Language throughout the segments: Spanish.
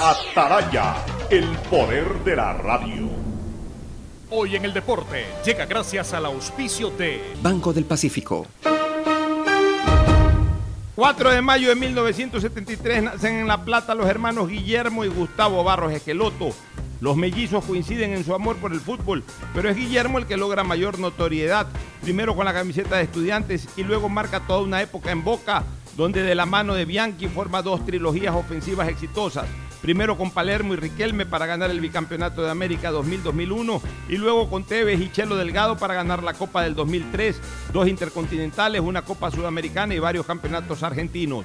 Ataraya, el poder de la radio. Hoy en el deporte llega gracias al auspicio de Banco del Pacífico. 4 de mayo de 1973 nacen en La Plata los hermanos Guillermo y Gustavo Barros Esqueloto. Los mellizos coinciden en su amor por el fútbol, pero es Guillermo el que logra mayor notoriedad, primero con la camiseta de estudiantes y luego marca toda una época en Boca, donde de la mano de Bianchi forma dos trilogías ofensivas exitosas primero con Palermo y Riquelme para ganar el bicampeonato de América 2000-2001 y luego con Tevez y Chelo Delgado para ganar la Copa del 2003, dos intercontinentales, una Copa Sudamericana y varios campeonatos argentinos.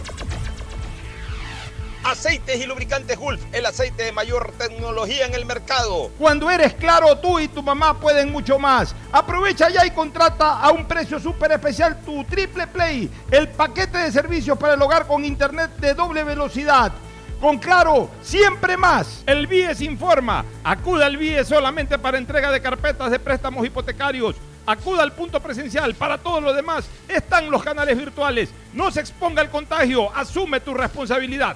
Aceites y lubricantes Gulf, el aceite de mayor tecnología en el mercado. Cuando eres claro, tú y tu mamá pueden mucho más. Aprovecha ya y contrata a un precio súper especial tu Triple Play, el paquete de servicios para el hogar con internet de doble velocidad. Con Claro, siempre más. El BIES informa. Acuda al BIES solamente para entrega de carpetas de préstamos hipotecarios Acuda al punto presencial. Para todo lo demás están los canales virtuales. No se exponga al contagio. Asume tu responsabilidad.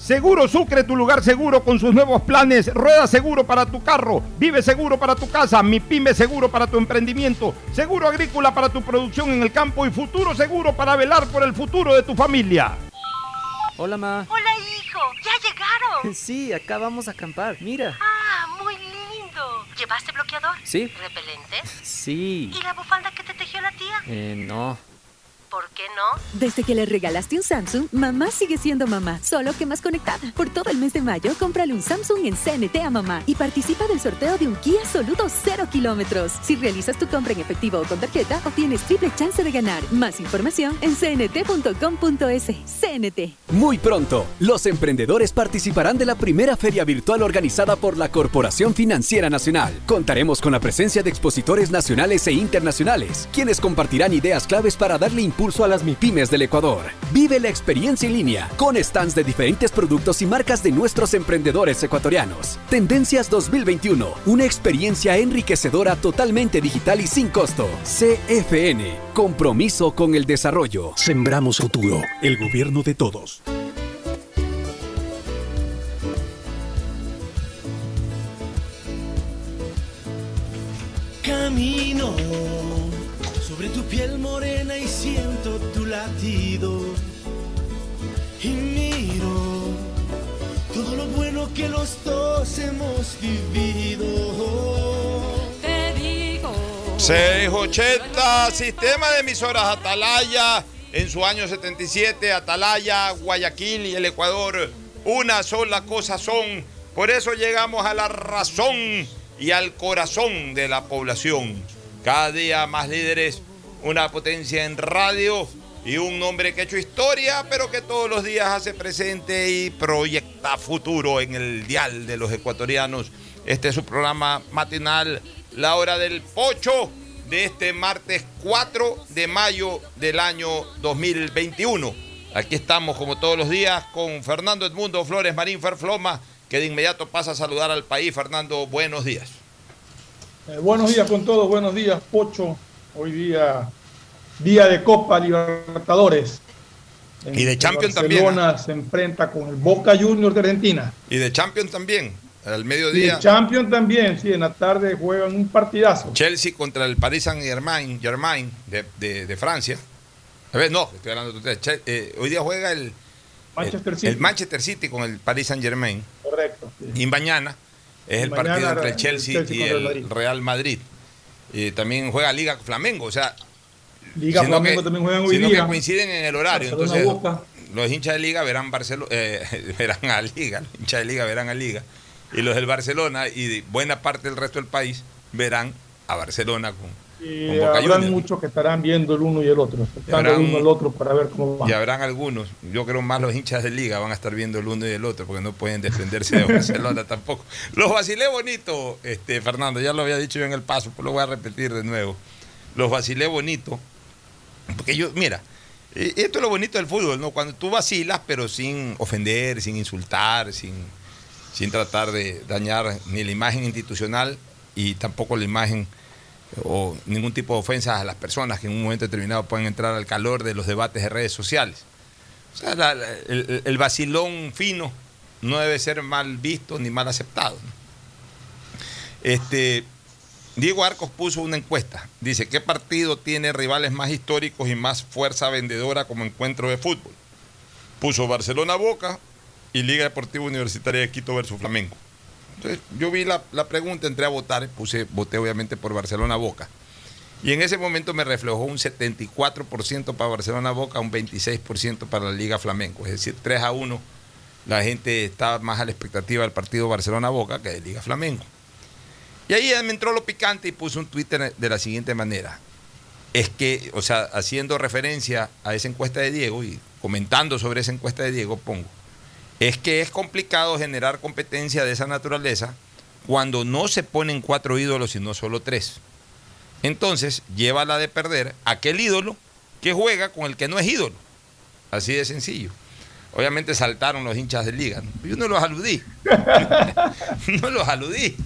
Seguro Sucre, tu lugar seguro con sus nuevos planes. Rueda seguro para tu carro. Vive seguro para tu casa. Mi pyme seguro para tu emprendimiento. Seguro agrícola para tu producción en el campo. Y futuro seguro para velar por el futuro de tu familia. Hola, ma. Hola, hijo. ¿Ya llegaron? Sí, acá vamos a acampar. Mira. Ah, muy lindo. ¿Llevaste bloqueador? Sí. ¿Repelentes? Sí. ¿Y la bufanda que te tejió la tía? Eh, no. ¿Por qué no? Desde que le regalaste un Samsung, mamá sigue siendo mamá, solo que más conectada. Por todo el mes de mayo, cómprale un Samsung en CNT a mamá y participa del sorteo de un Kia Soluto 0 kilómetros. Si realizas tu compra en efectivo o con tarjeta, obtienes triple chance de ganar. Más información en cnt.com.es. CNT. Muy pronto, los emprendedores participarán de la primera feria virtual organizada por la Corporación Financiera Nacional. Contaremos con la presencia de expositores nacionales e internacionales, quienes compartirán ideas claves para darle impulso impulso a las MIPIMES del Ecuador. Vive la experiencia en línea con stands de diferentes productos y marcas de nuestros emprendedores ecuatorianos. Tendencias 2021, una experiencia enriquecedora totalmente digital y sin costo. CFN, compromiso con el desarrollo. Sembramos futuro, el gobierno de todos. Camino lo que los dos hemos vivido. Te digo. 680, sistema de emisoras Atalaya. En su año 77, Atalaya, Guayaquil y el Ecuador, una sola cosa son. Por eso llegamos a la razón y al corazón de la población. Cada día más líderes, una potencia en radio y un nombre que ha hecho historia, pero que todos los días hace presente y proyecta futuro en el dial de los ecuatorianos. Este es su programa matinal, la hora del pocho de este martes 4 de mayo del año 2021. Aquí estamos como todos los días con Fernando Edmundo Flores Marín Ferfloma, que de inmediato pasa a saludar al país. Fernando, buenos días. Eh, buenos días con todos, buenos días, Pocho. Hoy día, día de Copa Libertadores. y de Champions también. Barcelona se enfrenta con el Boca Juniors de Argentina. Y de Champions también, al mediodía. Y de Champions también, sí, en la tarde juegan un partidazo. Chelsea contra el Paris Saint-Germain Germain de, de, Francia. A ver, no, estoy hablando de ustedes. Eh, hoy día juega el Manchester, City. el Manchester City con el Paris Saint-Germain. Correcto. Y mañana es el partido entre el Chelsea, y el Real Madrid. Y también juega Liga Flamengo, o sea. Liga Flamengo también juegan hoy día. que coinciden en el horario. entonces, los hinchas de Liga verán eh, verán a Liga, los hinchas de Liga verán a Liga. Y los del Barcelona y buena parte del resto del país verán a Barcelona con, y habrán muchos que estarán viendo el uno y el otro, el uno el otro para ver cómo va. Y habrán algunos, yo creo más los hinchas de liga van a estar viendo el uno y el otro, porque no pueden defenderse de Barcelona tampoco. Los vacilé bonito, este, Fernando, ya lo había dicho yo en el paso, pues lo voy a repetir de nuevo. Los vacilé bonito, porque yo, mira, e, esto es lo bonito del fútbol, ¿no? Cuando tú vacilas, pero sin ofender, sin insultar, sin, sin tratar de dañar ni la imagen institucional y tampoco la imagen o ningún tipo de ofensas a las personas que en un momento determinado pueden entrar al calor de los debates de redes sociales. O sea, el, vacilón fino no debe ser mal visto ni mal aceptado. Este, Diego Arcos puso una encuesta. Dice, ¿qué partido tiene rivales más históricos y más fuerza vendedora como encuentro de fútbol? Puso Barcelona Boca y Liga Deportiva Universitaria de Quito versus Flamengo. Entonces, yo vi la, pregunta, entré a votar, puse, voté obviamente por Barcelona Boca. Y en ese momento me reflejó un 74% para Barcelona Boca, un 26% para la Liga Flamenco. Es decir, 3 a 1. La gente está más a la expectativa del partido Barcelona Boca que de Liga Flamenco. Y ahí me entró lo picante y puse un Twitter de la siguiente manera. Es que, o sea, haciendo referencia a esa encuesta de Diego y comentando sobre esa encuesta de Diego, pongo es que es complicado generar competencia de esa naturaleza cuando no se ponen cuatro ídolos sino solo tres. Entonces, lleva la de perder aquel ídolo que juega con el que no es ídolo. Así de sencillo. Obviamente saltaron los hinchas de liga. Yo no los aludí. no los aludí.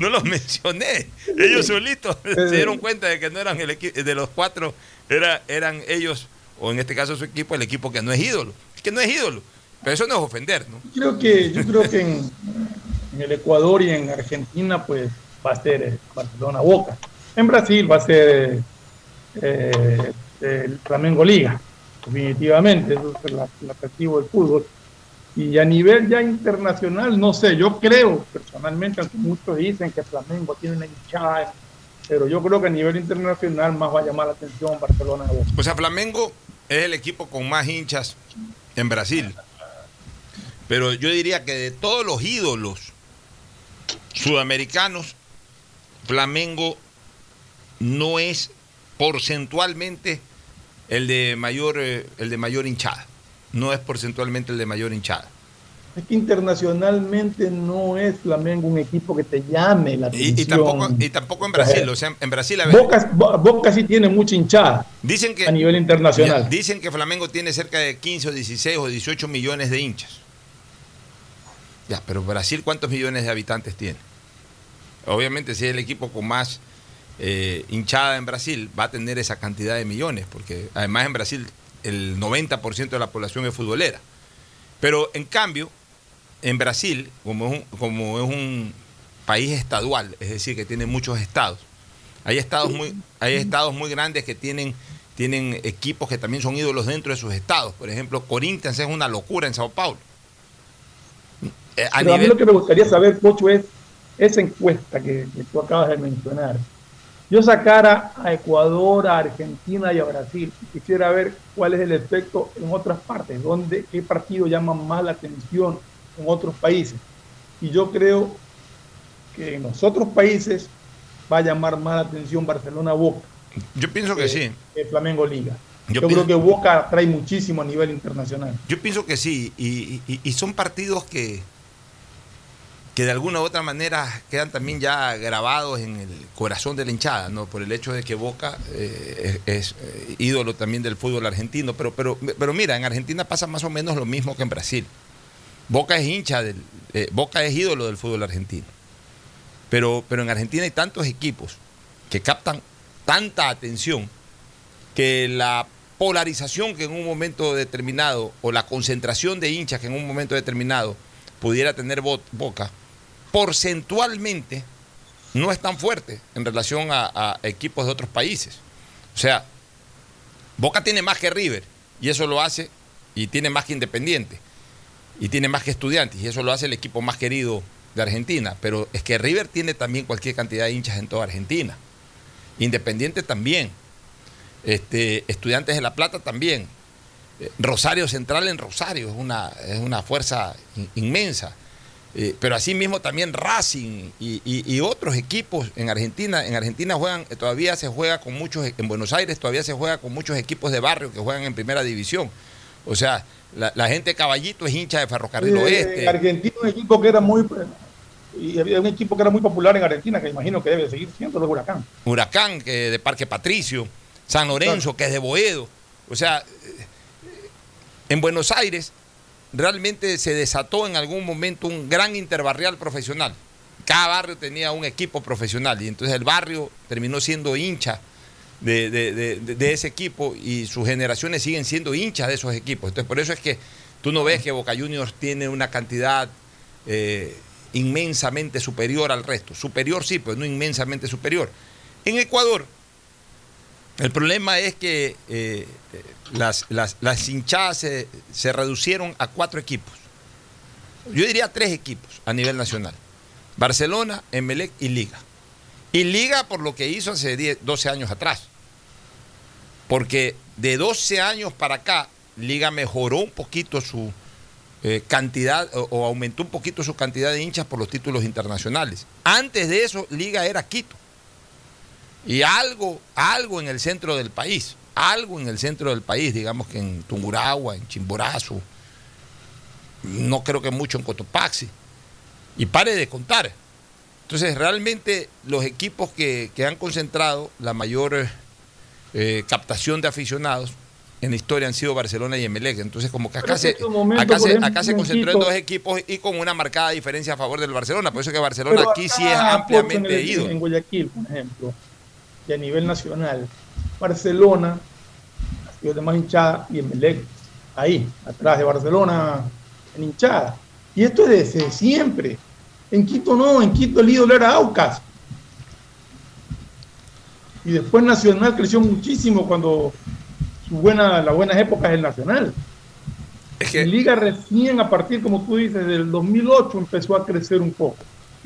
no los mencioné. Ellos solitos se dieron cuenta de que no eran el equipo, de los cuatro, era, eran ellos, o en este caso su equipo, el equipo que no es ídolo. que no es ídolo. Pero eso no es ofender, ¿no? Creo que, yo creo que en, el Ecuador y en Argentina, pues va a ser eh, Barcelona Boca. En Brasil va a ser eh, el Flamengo Liga, definitivamente. Eso es el, atractivo del fútbol. Y a nivel ya internacional, no sé, yo creo personalmente, aunque muchos dicen que Flamengo tiene una hinchada, pero yo creo que a nivel internacional más va a llamar la atención Barcelona. O sea, Flamengo es el equipo con más hinchas en Brasil. Pero yo diría que de todos los ídolos sudamericanos, Flamengo no es porcentualmente el de mayor, eh, el de mayor hinchada. No es porcentualmente el de mayor hinchada. Es que internacionalmente no es Flamengo un equipo que te llame la atención. Y, tampoco, y tampoco, en Brasil. O sea, en Brasil a ver, Boca, Boca, sí tiene mucha hinchada dicen que, a nivel internacional. dicen que Flamengo tiene cerca de 15 o 16 o 18 millones de hinchas. Ya, pero Brasil, ¿cuántos millones de habitantes tiene? Obviamente, si es el equipo con más eh, hinchada en Brasil, va a tener esa cantidad de millones, porque además en Brasil el 90% de la población es futbolera. Pero en cambio, en Brasil, como es, un, como es un país estadual, es decir, que tiene muchos estados, hay estados muy, hay estados muy grandes que tienen, tienen equipos que también son ídolos dentro de sus estados. Por ejemplo, Corinthians es una locura en Sao Paulo. Eh, a, mí lo que me gustaría saber, Pocho, es esa encuesta que, tú acabas de mencionar. Yo sacara a Ecuador, a Argentina y a Brasil. Quisiera ver cuál es el efecto en otras partes, dónde, qué partido llama más la atención en otros países. Y yo creo que en los otros países va a llamar más la atención Barcelona-Boca. Yo pienso que, sí. El Flamengo Liga. Yo, creo que Boca trae muchísimo a nivel internacional. Yo pienso que sí, y son partidos que, que de alguna u otra manera quedan también ya grabados en el corazón de la hinchada, ¿no? Por el hecho de que Boca eh, es, eh, ídolo también del fútbol argentino. Pero, pero, pero mira, en Argentina pasa más o menos lo mismo que en Brasil. Boca es hincha del. Eh, Boca es ídolo del fútbol argentino. Pero, pero en Argentina hay tantos equipos que captan tanta atención que la polarización que en un momento determinado, o la concentración de hinchas que en un momento determinado pudiera tener Boca, porcentualmente no es tan fuerte en relación a, equipos de otros países. O sea, Boca tiene más que River y eso lo hace, y tiene más que Independiente, y tiene más que Estudiantes, y eso lo hace el equipo más querido de Argentina. Pero es que River tiene también cualquier cantidad de hinchas en toda Argentina. Independiente también. Este, Estudiantes de La Plata también. Eh, Rosario Central en Rosario es una, es una fuerza inmensa. Eh, pero asimismo también Racing y, otros equipos en Argentina. En Argentina juegan, eh, todavía se juega con muchos, en Buenos Aires todavía se juega con muchos equipos de barrio que juegan en primera división. O sea, la, gente de Caballito es hincha de Ferrocarril Oeste. Argentina un equipo que era muy y había un equipo que era muy popular en Argentina, que imagino que debe seguir siendo el Huracán. Huracán, que de Parque Patricio, San Lorenzo, que es de Boedo. O sea, en Buenos Aires realmente se desató en algún momento un gran interbarrial profesional. Cada barrio tenía un equipo profesional y entonces el barrio terminó siendo hincha de, ese equipo y sus generaciones siguen siendo hinchas de esos equipos. Entonces por eso es que tú no ves que Boca Juniors tiene una cantidad eh, inmensamente superior al resto. Superior sí, pero no inmensamente superior. En Ecuador, el problema es que eh, las, las, hinchadas se, se, reducieron a cuatro equipos. Yo diría tres equipos a nivel nacional. Barcelona, Emelec y Liga. Y Liga por lo que hizo hace 12 años atrás. Porque de 12 años para acá, Liga mejoró un poquito su eh, cantidad o, aumentó un poquito su cantidad de hinchas por los títulos internacionales. Antes de eso, Liga era Quito. Y algo, algo en el centro del país algo en el centro del país, digamos que en Tunguragua, en Chimborazo, no creo que mucho en Cotopaxi. Y pare de contar. Entonces, realmente los equipos que, han concentrado la mayor eh, captación de aficionados en la historia han sido Barcelona y Emelec. Entonces, como que acá, se, acá, se, concentró en dos equipos y con una marcada diferencia a favor del Barcelona. Por eso que Barcelona aquí sí es ampliamente ido. En Guayaquil, por ejemplo, y a nivel nacional, Barcelona ha sido de más hinchada y Emelec ahí, atrás de Barcelona, en hinchada. Y esto es desde siempre. En Quito no, en Quito el ídolo era Aucas. Y después Nacional creció muchísimo cuando su buena, las buenas épocas del Nacional. Es que, Liga recién a partir, como tú dices, del 2008 empezó a crecer un poco.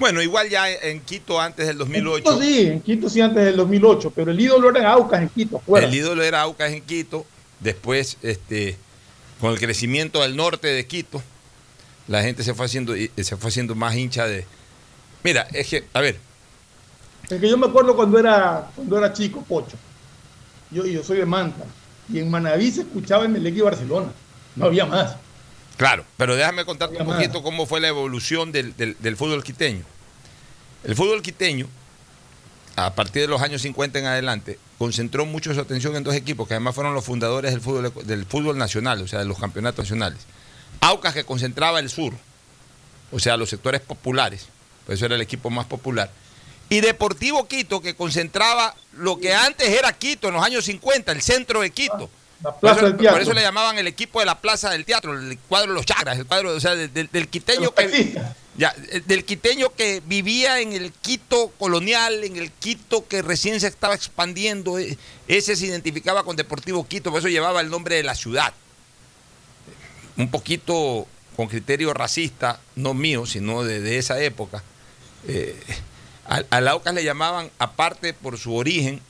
Bueno, igual ya en Quito antes del 2008. En sí, en Quito sí antes del 2008, pero el ídolo era Aucas en Quito. El ídolo era Aucas en Quito. Después, este, con el crecimiento del norte de Quito, la gente se fue haciendo, se fue haciendo más hincha de. Mira, es que, a ver. Es que yo me acuerdo cuando era, cuando era chico, Pocho. Yo, yo soy de Manta. Y en Manaví se escuchaba en el Barcelona. No había más. Claro, pero déjame contarte un poquito cómo fue la evolución del, fútbol quiteño. El fútbol quiteño, a partir de los años 50 en adelante, concentró mucho su atención en dos equipos que además fueron los fundadores del fútbol, del fútbol nacional, o sea, de los campeonatos nacionales. Aucas que concentraba el sur, o sea, los sectores populares, por eso era el equipo más popular. Y Deportivo Quito que concentraba lo que antes era Quito en los años 50, el centro de Quito por, eso, le llamaban el equipo de la Plaza del Teatro, el cuadro de los chagras, el cuadro, o sea, del, quiteño que ya, del quiteño que vivía en el Quito colonial, en el Quito que recién se estaba expandiendo, e, ese se identificaba con Deportivo Quito, por eso llevaba el nombre de la ciudad. Un poquito con criterio racista, no mío, sino de, esa época. Eh, a, a Laucas le llamaban, aparte por su origen,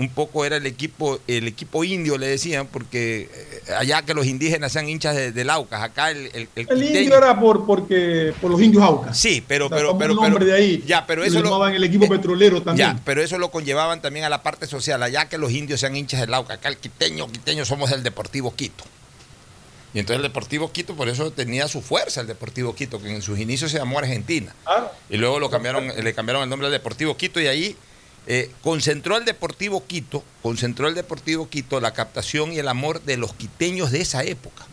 un poco era el equipo el equipo indio, le decían, porque eh, allá que los indígenas sean hinchas de, Aucas, acá el el, el, indio era por porque por los indios Aucas. Sí, pero pero pero, de ahí. Ya, pero eso lo el equipo eh, petrolero también. Ya, pero eso lo conllevaban también a la parte social, allá que los indios sean hinchas del Aucas, acá el quiteño, quiteño somos del Deportivo Quito. Y entonces el Deportivo Quito, por eso tenía su fuerza el Deportivo Quito, que en sus inicios se llamó Argentina. Y luego lo cambiaron, le cambiaron el nombre al Deportivo Quito y ahí eh, concentró el Deportivo Quito, concentró el Deportivo Quito la captación y el amor de los quiteños de esa época.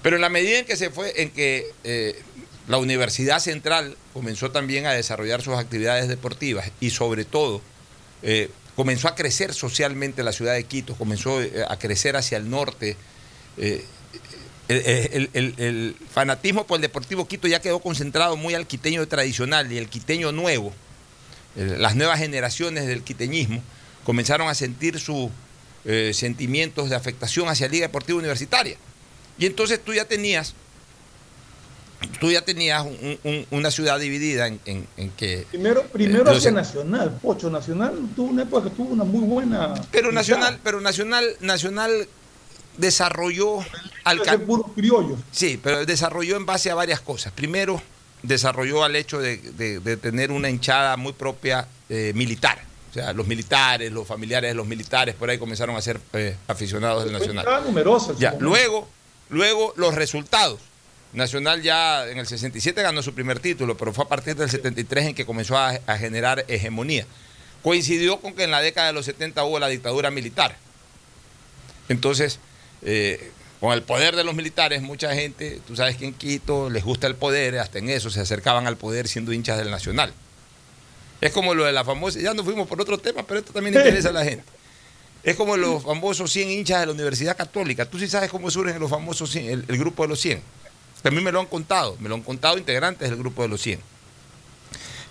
Pero en la medida en que se fue, en que eh, la Universidad Central comenzó también a desarrollar sus actividades deportivas y sobre todo eh, comenzó a crecer socialmente la ciudad de Quito, comenzó a crecer hacia el norte el, fanatismo por el Deportivo Quito ya quedó concentrado muy al quiteño tradicional y el quiteño nuevo, las nuevas generaciones del quiteñismo, comenzaron a sentir sus eh, sentimientos de afectación hacia la Liga Deportiva Universitaria. Y entonces tú ya tenías, tú ya tenías una ciudad dividida en, que... Primero, primero hacia Nacional, Pocho, Nacional tuvo una época que tuvo una muy buena... Pero Nacional, pero Nacional, Nacional desarrolló al Sí, pero desarrolló en base a varias cosas. Primero, desarrolló al hecho de, tener una hinchada muy propia eh, militar. O sea, los militares, los familiares de los militares, por ahí comenzaron a ser eh, aficionados del Nacional. Ya, luego, luego los resultados. Nacional ya en el 67 ganó su primer título, pero fue a partir del 73 en que comenzó a, a generar hegemonía. Coincidió con que en la década de los 70 hubo la dictadura militar. Entonces, eh, con el poder de los militares, mucha gente, tú sabes que en Quito les gusta el poder, hasta en eso se acercaban al poder siendo hinchas del Nacional. Es como lo de la famosa, ya nos fuimos por otro tema, pero esto también interesa a la gente. Es como los famosos 100 hinchas de la Universidad Católica. Tú sí sabes cómo surgen los famosos 100, el, grupo de los 100. A mí me lo han contado, me lo han contado integrantes del grupo de los 100.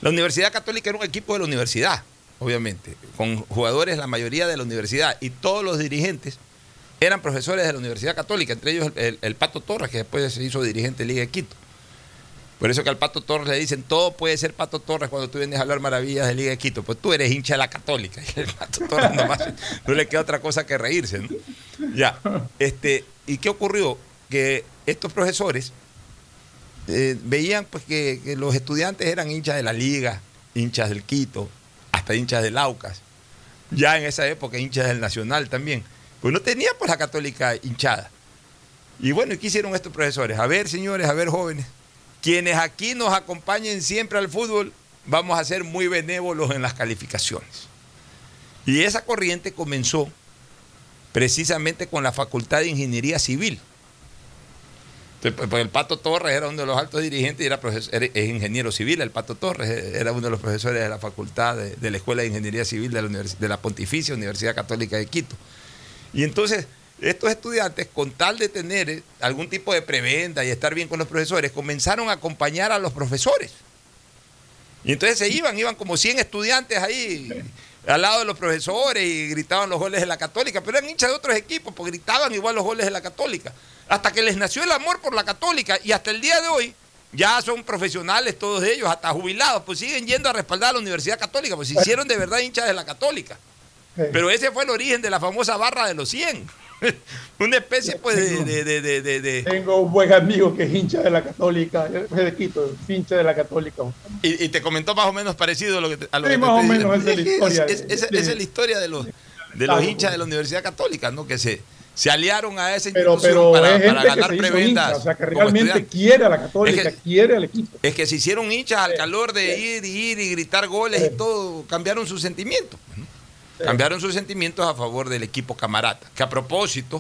La Universidad Católica era un equipo de la universidad, obviamente, con jugadores, la mayoría de la universidad, y todos los dirigentes eran profesores de la Universidad Católica, entre ellos el, Pato Torres, que después se hizo dirigente de Liga de Quito. Por eso que al Pato Torres le dicen, todo puede ser Pato Torres cuando tú vienes a hablar maravillas de Liga de Quito. Pues tú eres hincha de la Católica. Y el Pato Torres nomás no le queda otra cosa que reírse. ¿no? Ya. Este, ¿Y qué ocurrió? Que estos profesores eh, veían pues, que, que, los estudiantes eran hinchas de la Liga, hinchas del Quito, hasta hinchas del Aucas. Ya en esa época hinchas del Nacional también. Pues no tenía pues la católica hinchada. Y bueno, ¿y qué hicieron estos profesores? A ver, señores, a ver, jóvenes, quienes aquí nos acompañen siempre al fútbol, vamos a ser muy benévolos en las calificaciones. Y esa corriente comenzó precisamente con la Facultad de Ingeniería Civil. Pues, pues, el Pato Torres era uno de los altos dirigentes y era, es ingeniero civil. El Pato Torres era uno de los profesores de la Facultad de, la Escuela de Ingeniería Civil de la Pontificia Universidad Católica de Quito. Y entonces, estos estudiantes, con tal de tener eh, algún tipo de prebenda y estar bien con los profesores, comenzaron a acompañar a los profesores. Y entonces se iban, iban como 100 estudiantes ahí al lado de los profesores y gritaban los goles de la Católica, pero eran hinchas de otros equipos, porque gritaban igual los goles de la Católica. Hasta que les nació el amor por la Católica y hasta el día de hoy ya son profesionales todos ellos, hasta jubilados, pues siguen yendo a respaldar a la Universidad Católica, pues se hicieron de verdad hinchas de la Católica. Pero ese fue el origen de la famosa barra de los 100. Una especie pues de, de, de, Tengo un buen amigo que es hincha de la católica, de Quito, hincha de la católica. Y, te comentó más o menos parecido a lo que, a lo sí, más o menos esa es la historia. esa es la historia de los, de los hinchas de la Universidad Católica, ¿no? Que se, se aliaron a institución pero, pero para, para ganar prebendas. o sea, que realmente quiere a la Católica, quiere al equipo. Es que se hicieron hinchas al calor de ir y ir y gritar goles y todo, cambiaron sus sentimientos. ¿no? Cambiaron sus sentimientos a favor del equipo Camarata. Que a propósito,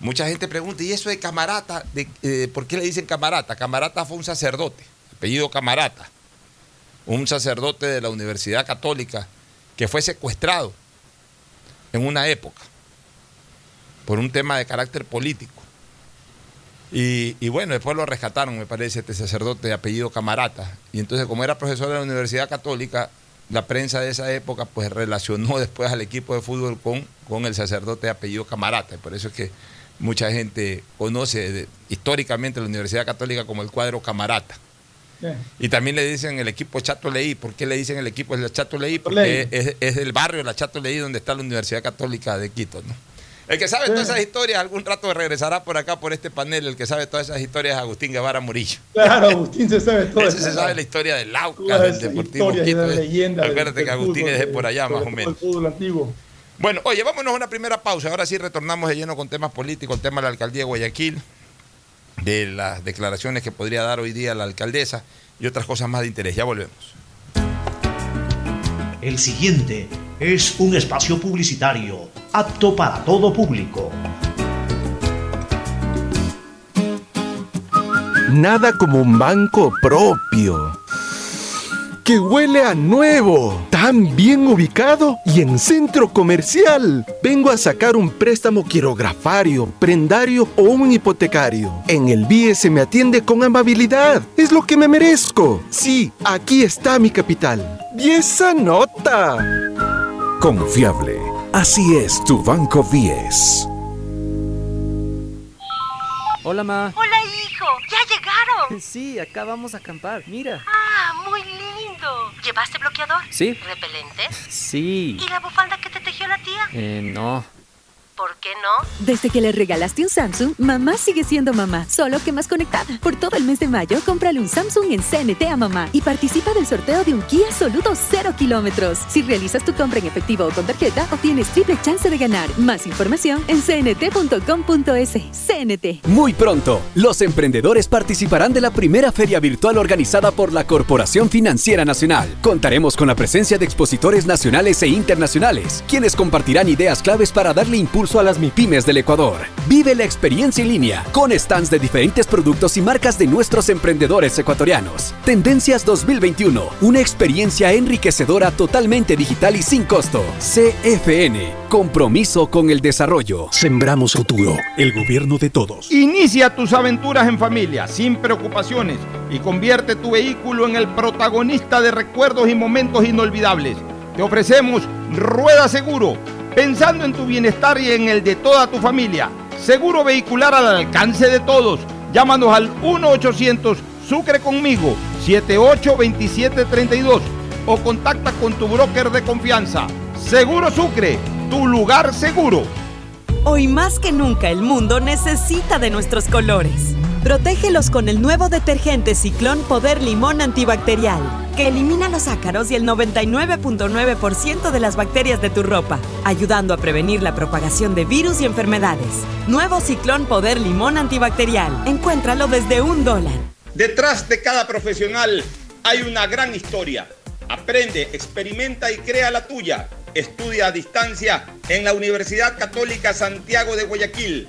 mucha gente pregunta, ¿y eso de Camarata? De, eh, ¿Por qué le dicen Camarata? Camarata fue un sacerdote, apellido Camarata, un sacerdote de la Universidad Católica que fue secuestrado en una época por un tema de carácter político. Y, y, bueno, después lo rescataron, me parece, este sacerdote de apellido Camarata. Y entonces, como era profesor de la Universidad Católica, la prensa de esa época pues relacionó después al equipo de fútbol con, con el sacerdote de apellido Camarata. Por eso es que mucha gente conoce históricamente la Universidad Católica como el cuadro Camarata. Y también le dicen el equipo Chato Leí. ¿Por qué le dicen el equipo el Chato Leí? Porque es, es, del barrio la Chato Leí donde está la Universidad Católica de Quito. ¿no? El que sabe todas esas historias, algún rato regresará por acá, por este panel. El que sabe todas esas historias es Agustín Guevara Murillo. Claro, Agustín se sabe todo. Ese se sabe la historia del Lauca, del Deportivo Quito. De leyenda Acuérdate que Agustín es de por allá, más o menos. antiguo. Bueno, oye, vámonos a una primera pausa. Ahora sí retornamos de lleno con temas políticos, el tema de la alcaldía de Guayaquil. de las declaraciones que podría dar hoy día la alcaldesa y otras cosas más de interés. Ya volvemos. El siguiente es un espacio publicitario apto para todo público. Nada como un banco propio que huele a nuevo, tan bien ubicado y en centro comercial. Vengo a sacar un préstamo quirografario, prendario o un hipotecario. En el BIE se me atiende con amabilidad. Es lo que me merezco. Sí, aquí está mi capital. Y esa nota. Confiable. Así es tu Banco Vies. Hola, ma. Hola, hijo. ¿Ya llegaron? Sí, acá vamos a acampar. Mira. Ah, muy lindo. ¿Llevaste bloqueador? Sí. ¿Repelente? Sí. ¿Y la bufanda que te tejió la tía? Eh, no. ¿Por qué no? Desde que le regalaste un Samsung, mamá sigue siendo mamá, solo que más conectada. Por todo el mes de mayo, cómprale un Samsung en CNT a mamá y participa del sorteo de un Kia Soluto 0 kilómetros. Si realizas tu compra en efectivo o con tarjeta, obtienes triple chance de ganar. Más información en cnt.com.es. CNT. Muy pronto, los emprendedores participarán de la primera feria virtual organizada por la Corporación Financiera Nacional. Contaremos con la presencia de expositores nacionales e internacionales, quienes compartirán ideas claves para darle impulso a las MIPIMES del Ecuador. Vive la experiencia en línea con stands de diferentes productos y marcas de nuestros emprendedores ecuatorianos. Tendencias 2021, una experiencia enriquecedora totalmente digital y sin costo. CFN, compromiso con el desarrollo. Sembramos futuro, el gobierno de todos. Inicia tus aventuras en familia, sin preocupaciones, y convierte tu vehículo en el protagonista de recuerdos y momentos inolvidables. Te ofrecemos Rueda Seguro pensando en tu bienestar y en el de toda tu familia. Seguro vehicular al alcance de todos. Llámanos al 1-800 Sucre conmigo 782732 o contacta con tu broker de confianza. Seguro Sucre, tu lugar seguro. Hoy más que nunca el mundo necesita de nuestros colores. Protégelos con el nuevo detergente Ciclón Poder Limón Antibacterial, que elimina los ácaros y el 99.9% de las bacterias de tu ropa, ayudando a prevenir la propagación de virus y enfermedades. Nuevo Ciclón Poder Limón Antibacterial. Encuéntralo desde un dólar. Detrás de cada profesional hay una gran historia. Aprende, experimenta y crea la tuya. Estudia a distancia en la Universidad Católica Santiago de Guayaquil.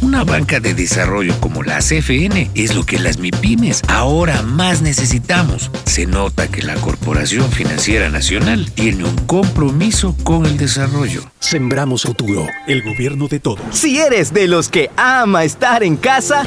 Una banca de desarrollo como la CFN es lo que las MIPIMES ahora más necesitamos. Se nota que la Corporación Financiera Nacional tiene un compromiso con el desarrollo. Sembramos futuro, el gobierno de todos. Si eres de los que ama estar en casa,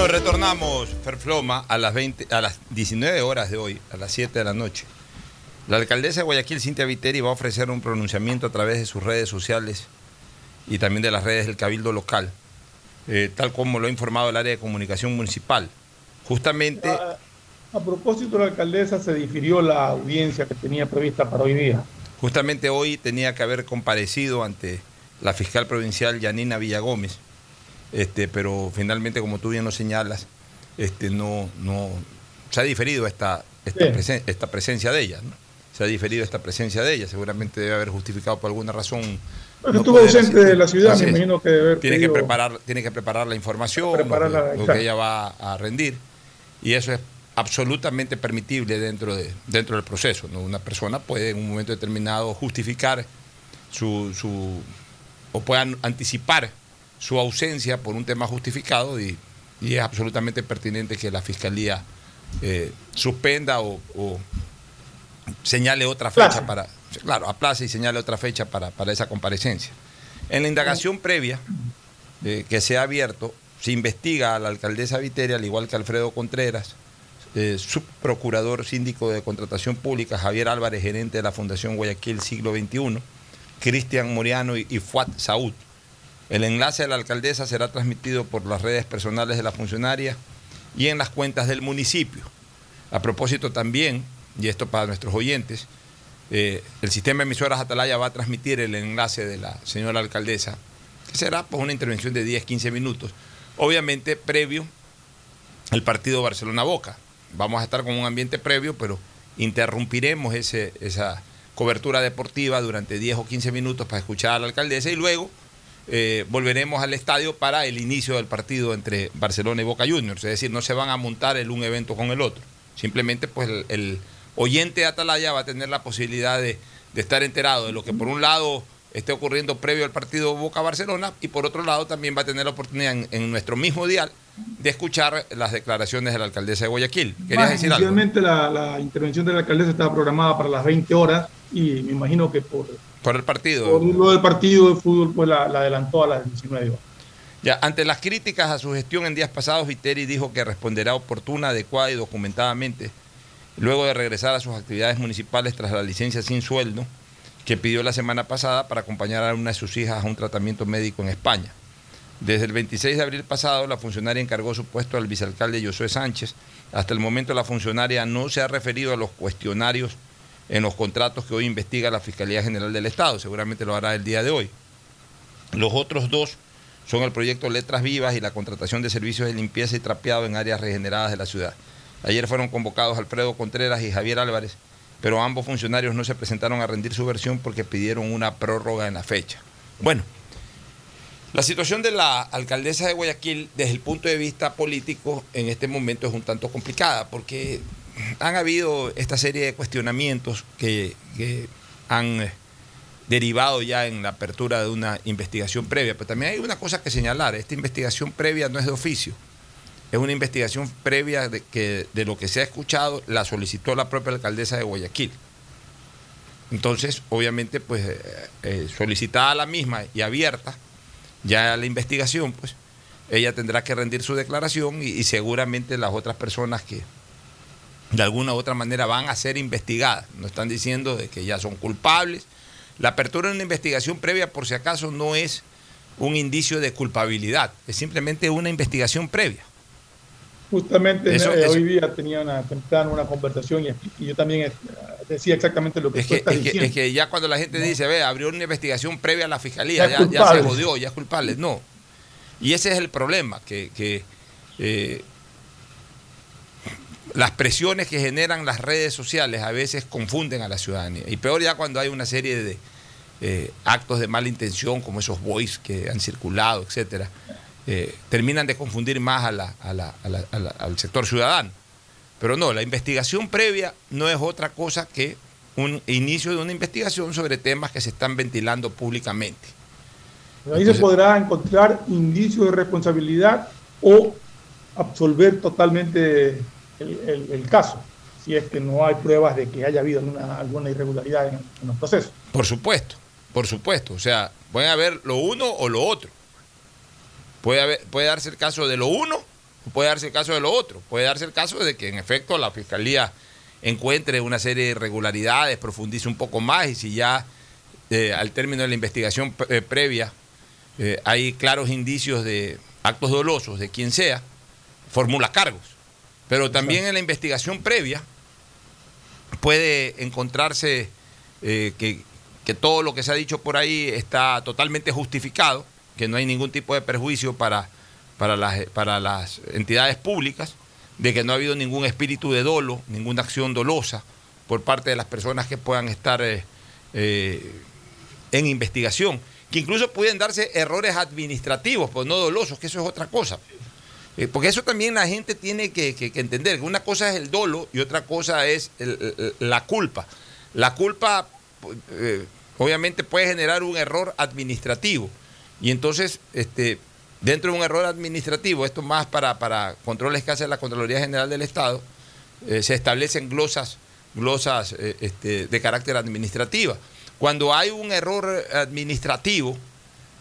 Bueno, retornamos, Ferfloma, a las, 20, a las 19 horas de hoy, a las 7 de la noche. La alcaldesa de Guayaquil, Cintia Viteri, va a ofrecer un pronunciamiento a través de sus redes sociales y también de las redes del Cabildo Local, eh, tal como lo ha informado el área de comunicación municipal. Justamente... A, a propósito, la alcaldesa se difirió la audiencia que tenía prevista para hoy día. Justamente hoy tenía que haber comparecido ante la fiscal provincial Yanina Villagómez, este, pero finalmente, como tú bien lo señalas, este, no, no, se ha diferido esta, esta, presen- esta presencia de ella. ¿no? Se ha diferido esta presencia de ella. Seguramente debe haber justificado por alguna razón. Bueno, no estuvo ausente de la ciudad, me imagino que debe haber tiene que pedido- preparar Tiene que preparar la información, Preparar lo que- lo que, ella va a rendir. Y eso es absolutamente permitible dentro, de, dentro del proceso. ¿no? Una persona puede en un momento determinado justificar su, su o puedan anticipar su ausencia por un tema justificado y, y es absolutamente pertinente que la fiscalía eh, suspenda o, o señale otra fecha para claro aplace y señale otra fecha para, para esa comparecencia. En la indagación previa eh, que se ha abierto se investiga a la alcaldesa Viteria al igual que Alfredo Contreras eh, subprocurador síndico de contratación pública Javier Álvarez gerente de la Fundación Guayaquil Siglo XXI Cristian Moriano y, y Fuat Saúd. El enlace de la alcaldesa será transmitido por las redes personales de la funcionaria y en las cuentas del municipio. A propósito también, y esto para nuestros oyentes, eh, el sistema de emisoras Atalaya va a transmitir el enlace de la señora alcaldesa, que será pues, una intervención de 10-15 minutos, obviamente previo al partido Barcelona-Boca. Vamos a estar con un ambiente previo, pero interrumpiremos ese, esa cobertura deportiva durante 10 o 15 minutos para escuchar a la alcaldesa y luego eh, volveremos al estadio para el inicio del partido entre Barcelona y Boca Juniors. Es decir, no se van a montar el un evento con el otro. Simplemente pues el, el oyente de Atalaya va a tener la posibilidad de, de estar enterado de lo que por un lado esté ocurriendo previo al partido Boca-Barcelona y por otro lado también va a tener la oportunidad en, en nuestro mismo dial de escuchar las declaraciones de la alcaldesa de Guayaquil. ¿Querías decir algo? la, la intervención de la alcaldesa estaba programada para las 20 horas y me imagino que por, Por el partido. por lo del partido de fútbol pues la, la adelantó a las 19 horas. Ya, ante las críticas a su gestión en días pasados, Viteri dijo que responderá oportuna, adecuada y documentadamente luego de regresar a sus actividades municipales tras la licencia sin sueldo que pidió la semana pasada para acompañar a una de sus hijas a un tratamiento médico en España. Desde el 26 de abril pasado, la funcionaria encargó su puesto al vicealcalde Josué Sánchez. Hasta el momento, la funcionaria no se ha referido a los cuestionarios en los contratos que hoy investiga la Fiscalía General del Estado. Seguramente lo hará el día de hoy. Los otros dos son el proyecto Letras Vivas y la contratación de servicios de limpieza y trapeado en áreas regeneradas de la ciudad. Ayer fueron convocados Alfredo Contreras y Javier Álvarez, pero ambos funcionarios no se presentaron a rendir su versión porque pidieron una prórroga en la fecha. Bueno, la situación de la alcaldesa de Guayaquil desde el punto de vista político en este momento es un tanto complicada porque han habido esta serie de cuestionamientos que, han eh, derivado ya en la apertura de una investigación previa. Pero también hay una cosa que señalar, esta investigación previa no es de oficio, es una investigación previa de, que, de lo que se ha escuchado, la solicitó la propia alcaldesa de Guayaquil. Entonces, obviamente, pues eh, eh, solicitada la misma y abierta ya la investigación, pues ella tendrá que rendir su declaración y seguramente las otras personas que de alguna u otra manera van a ser investigadas. No están diciendo de que ya son culpables. La apertura de una investigación previa, por si acaso, no es un indicio de culpabilidad, es simplemente una investigación previa. Justamente Eso- eh, eso- hoy día tenía una temprano una conversación y, y yo también eh, decía exactamente lo que Es tú que, estás es, que, diciendo. es que ya cuando la gente dice, ve, abrió una investigación previa a la fiscalía, Ya ya, ya se jodió, ya es culpable. No. Y ese es el problema, que, que, eh, las presiones que generan las redes sociales a veces confunden a la ciudadanía. Y peor ya cuando hay una serie de eh, actos de mala intención, como esos boys que han circulado, etcétera, eh, terminan de confundir más a la- a la- a la- a la- al sector ciudadano. Pero no, la investigación previa no es otra cosa que un inicio de una investigación sobre temas que se están ventilando públicamente. Ahí se podrá encontrar indicios de responsabilidad o absolver totalmente el, caso, si es que no hay pruebas de que haya habido alguna, irregularidad en, los procesos. Por supuesto, por supuesto. O sea, puede haber lo uno o lo otro. Puede, haber- puede darse el caso de lo uno o puede darse el caso de lo otro. Puede darse el caso de que en efecto la fiscalía encuentre una serie de irregularidades, profundice un poco más y si ya eh, al término de la investigación eh, previa eh, hay claros indicios de actos dolosos de quien sea, formula cargos. Pero también en la investigación previa puede encontrarse eh, que, que todo lo que se ha dicho por ahí está totalmente justificado, que no hay ningún tipo de perjuicio para, para, las, para las entidades públicas, de que no ha habido ningún espíritu de dolo, ninguna acción dolosa por parte de las personas que puedan estar eh, eh, en investigación, que incluso pueden darse errores administrativos, pues no dolosos, que eso es otra cosa. Eh, porque eso también la gente tiene que, entender, que una cosa es el dolo y otra cosa es la culpa. La culpa eh, obviamente puede generar un error administrativo y entonces este, dentro de un error administrativo, esto más para, para controles que hace la Contraloría General del Estado, eh, se establecen glosas, glosas este, de carácter administrativa. Cuando hay un error administrativo,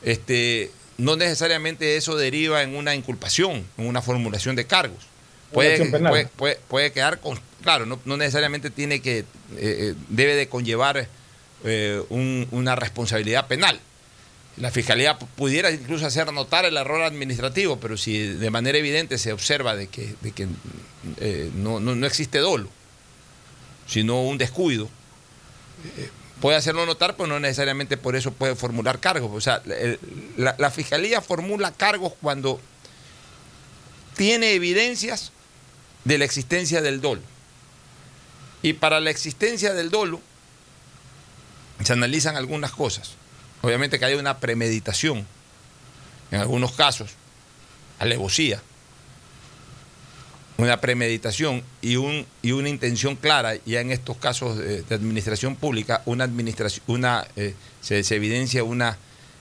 este, no necesariamente eso deriva en una inculpación, en una formulación de cargos. Puede, acción penal. puede, puede- puede quedar con, claro, no, no necesariamente tiene que, eh, eh, debe de conllevar eh, un- una responsabilidad penal. La fiscalía pu- pudiera incluso hacer notar el error administrativo, pero si de manera evidente se observa de que, de que eh, no, no- no existe dolo, sino un descuido, puede hacerlo notar, pero no necesariamente por eso puede formular cargos. O sea, la fiscalía formula cargos cuando tiene evidencias de la existencia del dolo. Y para la existencia del dolo se analizan algunas cosas. Obviamente que hay una premeditación, en algunos casos, alevosía, una premeditación y, un, y una intención clara, ya en estos casos de, administración pública, una administración, una, eh, se, evidencia una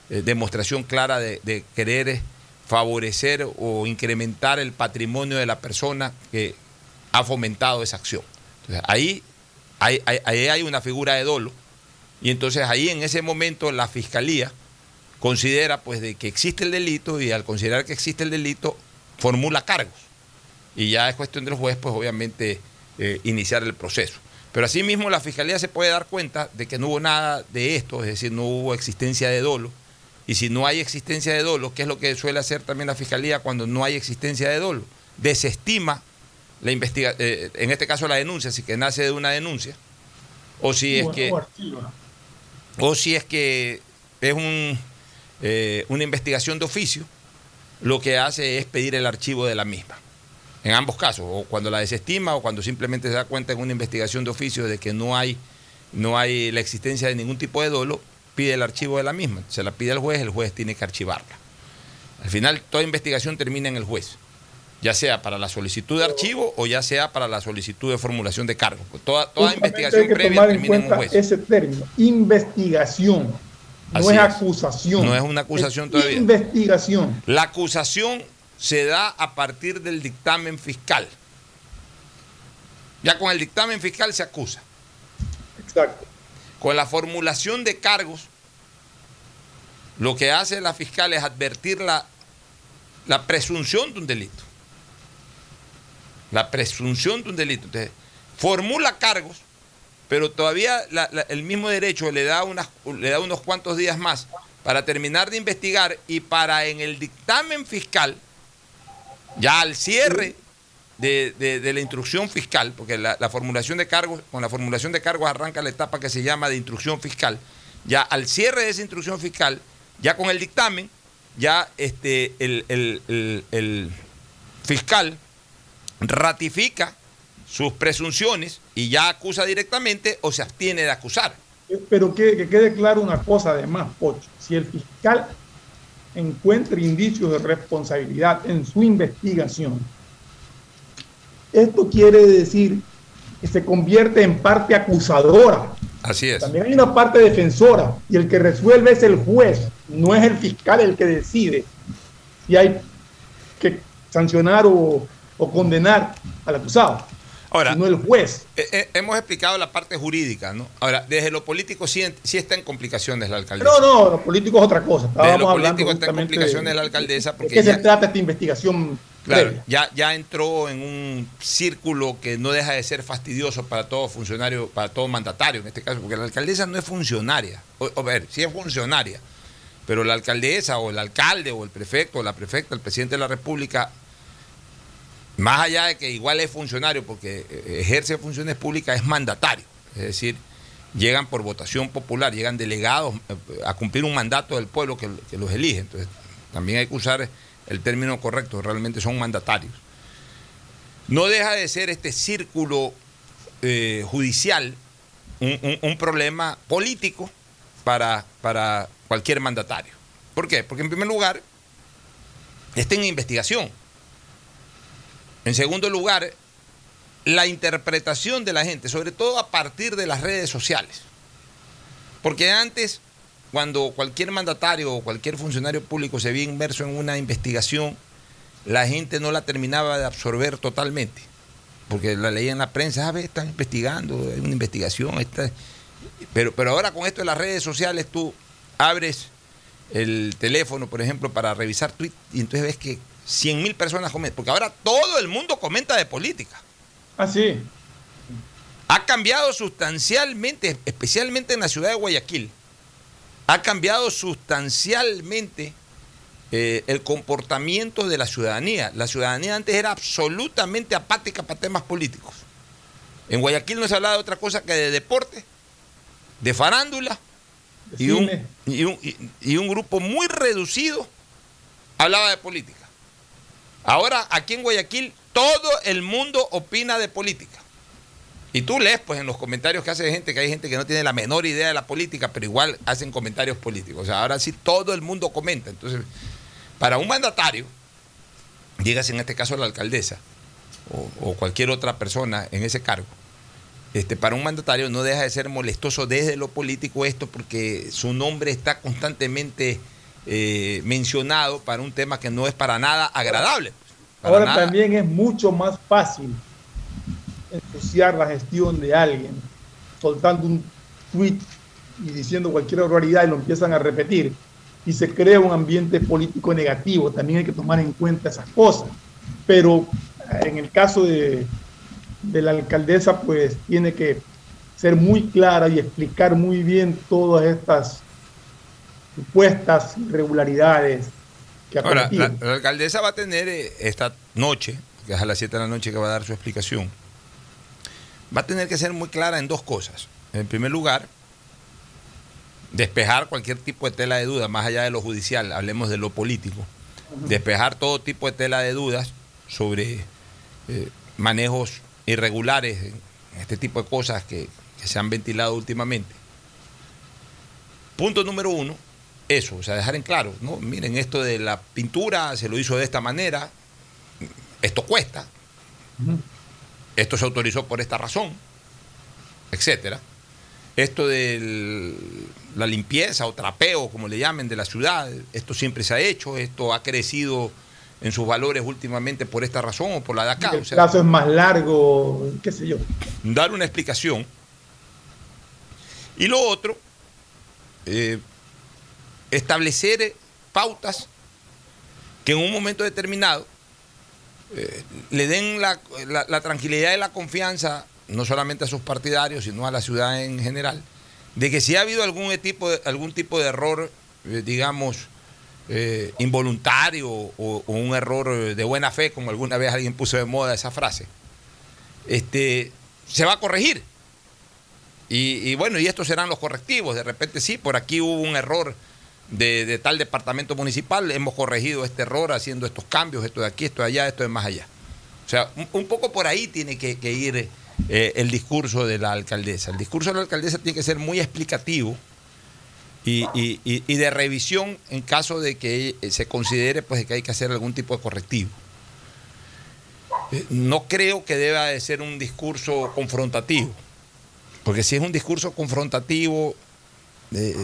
eh, demostración clara de, querer favorecer o incrementar el patrimonio de la persona que ha fomentado esa acción. Entonces, ahí hay, hay- ahí hay una figura de dolo y entonces ahí en ese momento la fiscalía considera pues de que existe el delito y al considerar que existe el delito formula cargos y ya es cuestión del juez pues obviamente eh, iniciar el proceso. Pero asimismo la fiscalía se puede dar cuenta de que no hubo nada de esto, es decir, no hubo existencia de dolo. Y si no hay existencia de dolo, ¿qué es lo que suele hacer también la fiscalía cuando no hay existencia de dolo? Desestima la investiga eh, en este caso la denuncia, si que nace de una denuncia, o si es que o si es que es un, eh, una investigación de oficio, lo que hace es pedir el archivo de la misma. En ambos casos, o cuando la desestima o cuando simplemente se da cuenta en una investigación de oficio de que no hay, no hay la existencia de ningún tipo de dolo, pide el archivo de la misma. Se la pide al juez, el juez tiene que archivarla. Al final, toda investigación termina en el juez, ya sea para la solicitud de archivo o ya sea para la solicitud de formulación de cargo. Toda, toda Justamente investigación hay que previa tomar en termina en un cuenta juez. ese término, investigación. No es. acusación. No es una acusación es todavía. Investigación. La acusación se da a partir del dictamen fiscal. Ya con el dictamen fiscal se acusa. Exacto. Con la formulación de cargos, lo que hace la fiscal es advertir la, la presunción de un delito. La presunción de un delito. Entonces, formula cargos, pero todavía la- la- el mismo derecho le da, unas, le da unos cuantos días más para terminar de investigar y para en el dictamen fiscal, ya al cierre de, de- de la instrucción fiscal, porque la, la formulación de cargos, con la formulación de cargos arranca la etapa que se llama de instrucción fiscal. Ya al cierre de esa instrucción fiscal, ya con el dictamen, ya este, el, el- el- el fiscal ratifica sus presunciones y ya acusa directamente o se abstiene de acusar. Pero que, que quede claro una cosa además, Pocho. Si el fiscal encuentra indicios de responsabilidad en su investigación, esto quiere decir que se convierte en parte acusadora. Así es. También hay una parte defensora y el que resuelve es el juez, no es el fiscal el que decide si hay que sancionar o, o condenar al acusado, Ahora, sino el juez. Eh, eh, hemos explicado la parte jurídica, ¿no? Ahora, desde lo político sí, sí está en complicaciones la alcaldesa. No, no, los políticos es otra cosa. Desde Estábamos lo hablando político está en complicaciones de- la alcaldesa ¿De porque qué se trata esta investigación claro, previa? ya, ya entró en un círculo que no deja de ser fastidioso para todo funcionario, para todo mandatario en este caso, porque la alcaldesa no es funcionaria. O, a ver, sí es funcionaria, pero la alcaldesa o el alcalde o el prefecto o la prefecta, el presidente de la República, más allá de que igual es funcionario porque eh, ejerce funciones públicas, es mandatario. Es decir, llegan por votación popular, llegan delegados eh, a cumplir un mandato del pueblo que, los elige. Entonces, también hay que usar el término correcto, realmente son mandatarios. No deja de ser este círculo eh, judicial un, un- un problema político para, para cualquier mandatario. ¿Por qué? Porque en primer lugar, está en investigación. En segundo lugar, la interpretación de la gente, sobre todo a partir de las redes sociales. Porque antes, cuando cualquier mandatario o cualquier funcionario público se veía inmerso en una investigación, la gente no la terminaba de absorber totalmente. Porque la leía en la prensa, a ver, están investigando, hay una investigación. está-". Pero, pero ahora con esto de las redes sociales, tú abres el teléfono, por ejemplo, para revisar tweets y entonces ves que 100 mil personas comentan. Porque ahora todo el mundo comenta de política. Ah, sí. Ha cambiado sustancialmente, especialmente en la ciudad de Guayaquil, ha cambiado sustancialmente eh, el comportamiento de la ciudadanía. La ciudadanía antes era absolutamente apática para temas políticos. En Guayaquil no se hablaba de otra cosa que de deporte, de farándula De y un, y, un, y- y un grupo muy reducido hablaba de política. Ahora aquí en Guayaquil todo el mundo opina de política. Y tú lees pues en los comentarios que hace gente que hay gente que no tiene la menor idea de la política, pero igual hacen comentarios políticos. O sea, ahora sí todo el mundo comenta. Entonces, para un mandatario, dígase en este caso la alcaldesa o, o cualquier otra persona en ese cargo, este, para un mandatario no deja de ser molestoso desde lo político esto porque su nombre está constantemente eh, mencionado para un tema que no es para nada agradable. para Ahora nada. también es mucho más fácil ensuciar la gestión de alguien, soltando un tweet y diciendo cualquier barbaridad y lo empiezan a repetir y se crea un ambiente político negativo. También hay que tomar en cuenta esas cosas. Pero eh, en el caso de, de la alcaldesa, pues tiene que ser muy clara y explicar muy bien todas estas supuestas irregularidades que Ahora, la, la alcaldesa va a tener eh, esta noche, que es a las 7 de la noche que va a dar su explicación, va a tener que ser muy clara en dos cosas. En primer lugar, despejar cualquier tipo de tela de duda, más allá de lo judicial, hablemos de lo político, despejar todo tipo de tela de dudas sobre eh, manejos irregulares, este tipo de cosas que, que se han ventilado últimamente. Punto número uno, eso, o sea, dejar en claro, ¿no? Miren, esto de la pintura se lo hizo de esta manera, esto cuesta, esto se autorizó por esta razón, etcétera. Esto de la limpieza o trapeo, como le llamen, de la ciudad, esto siempre se ha hecho, esto ha crecido en sus valores últimamente por esta razón o por la de acá. el o sea, plazo es más largo, qué sé yo. dar una explicación. Y lo otro, eh, establecer pautas que en un momento determinado eh, le den la, la- tranquilidad y la confianza, no solamente a sus partidarios, sino a la ciudad en general, de que si ha habido algún tipo de, algún tipo de error, eh, digamos, eh, involuntario o, un error de buena fe, como alguna vez alguien puso de moda esa frase, este, se va a corregir. Y bueno, y estos serán los correctivos. De repente sí, por aquí hubo un error de, de tal departamento municipal, hemos corregido este error haciendo estos cambios, esto de aquí, esto de allá, esto de más allá. O sea, un, poco por ahí tiene que, ir eh, el discurso de la alcaldesa. El discurso de la alcaldesa tiene que ser muy explicativo y, y- y- de revisión en caso de que se considere pues, que hay que hacer algún tipo de correctivo. Eh, No creo que deba de ser un discurso confrontativo, porque si es un discurso confrontativo, eh,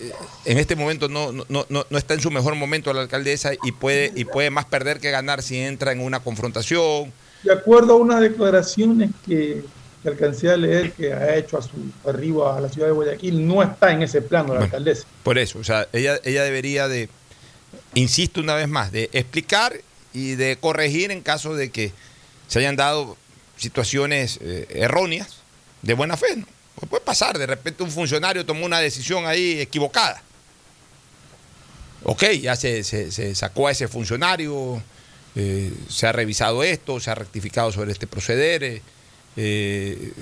eh, en este momento no, no, no, no está en su mejor momento la alcaldesa y puede, y puede más perder que ganar si entra en una confrontación. De acuerdo a unas declaraciones que, que alcancé a leer que ha hecho a su arribo a la ciudad de Guayaquil, no está en ese plano la alcaldesa. Por eso, o sea, ella, ella debería de, insisto una vez más, de explicar y de corregir en caso de que se hayan dado situaciones eh, erróneas de buena fe. ¿no? Pues puede pasar, de repente un funcionario tomó una decisión ahí equivocada. Ok, ya se, se- sacó a ese funcionario, eh, se ha revisado esto, se ha rectificado sobre este proceder, eh, eh,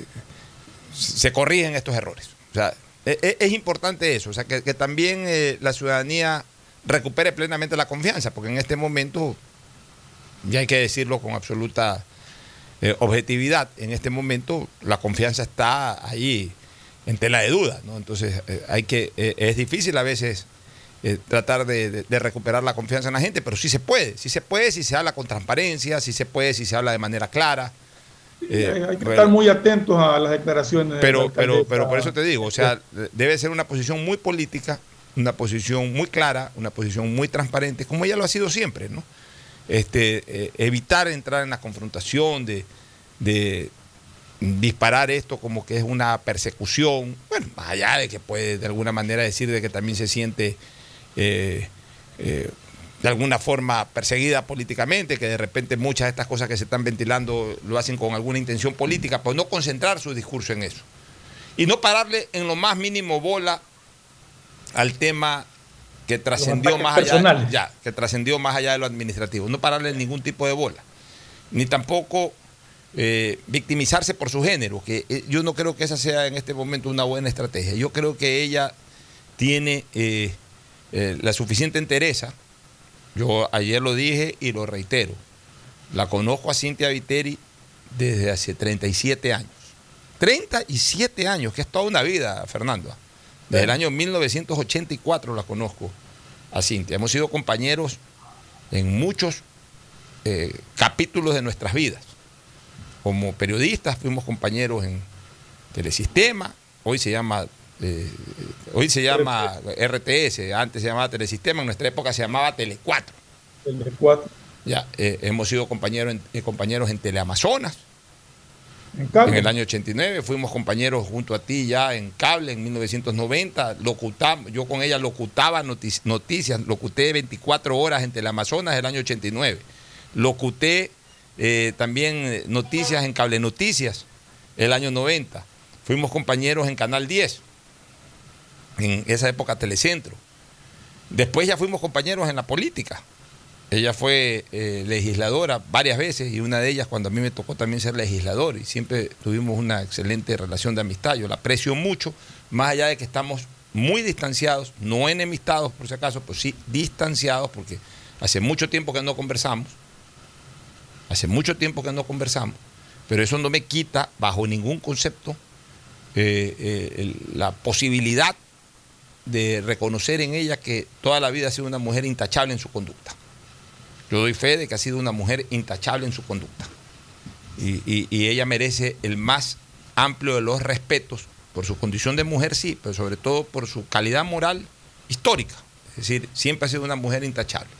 se corrigen estos errores. O sea, e- e- es, importante eso, o sea, que, que también la ciudadanía recupere plenamente la confianza, porque en este momento, ya hay que decirlo con absoluta eh, objetividad, en este momento la confianza está ahí en tela de duda, ¿no? Entonces, eh, hay que, eh, es difícil a veces tratar de, de- de recuperar la confianza en la gente, pero sí se puede, sí se puede si se habla con transparencia, sí se puede si se habla de manera clara. Hay, hay que estar muy atentos a las declaraciones. de la pero, pero, pero por eso te digo, o sea, debe ser una posición muy política, una posición muy clara, una posición muy transparente, como ella lo ha sido siempre, ¿no? Este, eh, evitar entrar en la confrontación de, disparar esto como que es una persecución, bueno, más allá de que puede de alguna manera decir de que también se siente eh, eh, de alguna forma perseguida políticamente, que de repente muchas de estas cosas que se están ventilando lo hacen con alguna intención política, pues no concentrar su discurso en eso. Y no pararle en lo más mínimo bola al tema que trascendió más allá, personales. ya, que trascendió más allá de lo administrativo. No pararle ningún tipo de bola. Ni tampoco eh, victimizarse por su género, que eh, yo no creo que esa sea en este momento una buena estrategia. Yo creo que ella tiene eh, la suficiente entereza. Yo ayer lo dije y lo reitero. La conozco a Cintia Viteri desde hace 37 años. 37 años, que es toda una vida, Fernando. Desde el año 1984 la conozco a Cintia. Hemos sido compañeros en muchos eh, capítulos de nuestras vidas. Como periodistas fuimos compañeros en Telesistema, hoy se llama eh, hoy se llama RTS, antes se llamaba Telesistema, en nuestra época se llamaba Tele 4. El de cuatro. Ya, eh, hemos sido compañeros en, compañeros en Teleamazonas. En el año 89 fuimos compañeros junto a ti ya en cable en 1990. Locutamos, yo con ella locutaba notic- noticias, locuté 24 horas en Teleamazonas el año 89. Locuté eh, también eh, noticias en Cable Noticias el año 90. Fuimos compañeros en Canal 10, en esa época Telecentro. Después ya fuimos compañeros en la política. Ella fue eh, legisladora varias veces y una de ellas cuando a mí me tocó también ser legislador y siempre tuvimos una excelente relación de amistad. Yo la aprecio mucho, más allá de que estamos muy distanciados, no enemistados por si acaso, pero sí distanciados porque hace mucho tiempo que no conversamos, hace mucho tiempo que no conversamos, pero eso no me quita bajo ningún concepto eh, eh, la posibilidad de reconocer en ella que toda la vida ha sido una mujer intachable en su conducta. Yo doy fe de que ha sido una mujer intachable en su conducta. Y, ella merece el más amplio de los respetos por su condición de mujer, sí, pero sobre todo por su calidad moral histórica. Es decir, siempre ha sido una mujer intachable.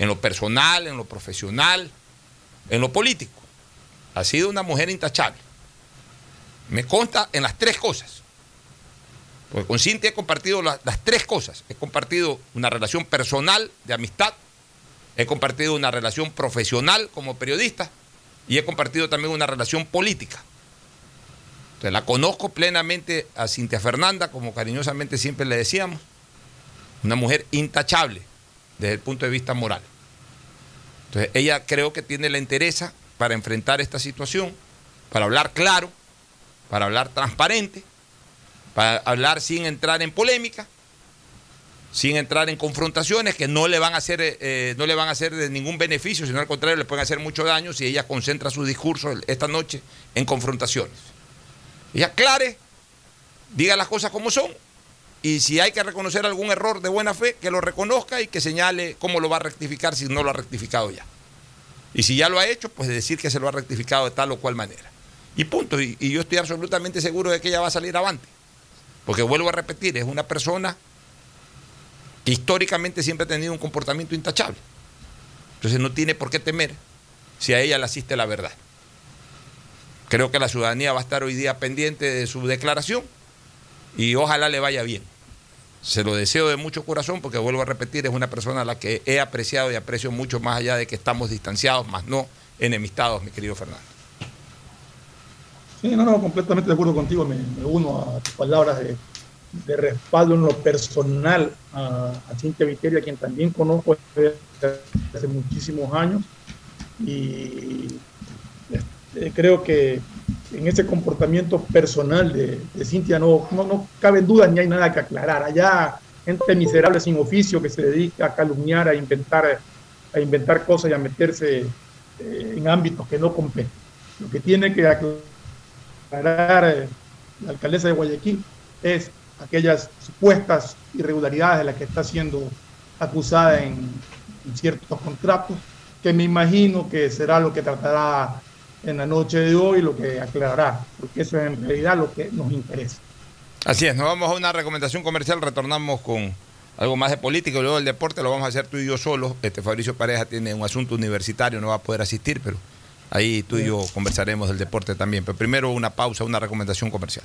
En lo personal, en lo profesional, en lo político. Ha sido una mujer intachable. Me consta en las tres cosas. Porque con Cintia he compartido la- las tres cosas. He compartido una relación personal de amistad, he compartido una relación profesional como periodista y he compartido también una relación política. Entonces, la conozco plenamente a Cintia Fernanda, como cariñosamente siempre le decíamos, una mujer intachable desde el punto de vista moral. Entonces, ella creo que tiene la interés para enfrentar esta situación, para hablar claro, para hablar transparente, para hablar sin entrar en polémica, sin entrar en confrontaciones que no le van a hacer, eh, no le van a hacer ningún beneficio, sino al contrario, le pueden hacer mucho daño si ella concentra su discurso esta noche en confrontaciones. Ella aclare, diga las cosas como son, y si hay que reconocer algún error de buena fe, que lo reconozca y que señale cómo lo va a rectificar si no lo ha rectificado ya. Y si ya lo ha hecho, pues decir que se lo ha rectificado de tal o cual manera. Y punto. Y, y yo estoy absolutamente seguro de que ella va a salir avante. Porque vuelvo a repetir, es una persona históricamente siempre ha tenido un comportamiento intachable. Entonces no tiene por qué temer si a ella le asiste la verdad. Creo que la ciudadanía va a estar hoy día pendiente de su declaración y ojalá le vaya bien. Se lo deseo de mucho corazón porque vuelvo a repetir, es una persona a la que he apreciado y aprecio mucho más allá de que estamos distanciados, más no enemistados, mi querido Fernando. Sí, no, no, completamente de acuerdo contigo. Me, me uno a tus palabras de, de, respaldo en lo personal a, a Cintia Viteria, quien también conozco desde hace muchísimos años. Y eh, creo que en ese comportamiento personal de, de Cintia no, no, no cabe duda ni hay nada que aclarar. Allá gente miserable sin oficio que se dedica a calumniar, a inventar, a inventar cosas y a meterse eh, en ámbitos que no competen. Lo que tiene que aclarar eh, la alcaldesa de Guayaquil es aquellas supuestas irregularidades de las que está siendo acusada en, ciertos contratos, que me imagino que será lo que tratará en la noche de hoy lo que aclarará, porque eso es en realidad lo que nos interesa. Así es, nos vamos a una recomendación comercial, retornamos con algo más de política luego el deporte lo vamos a hacer tú y yo solos. Este Fabricio Pareja tiene un asunto universitario, no va a poder asistir, pero ahí tú y yo conversaremos del deporte también. Pero primero una pausa, una recomendación comercial.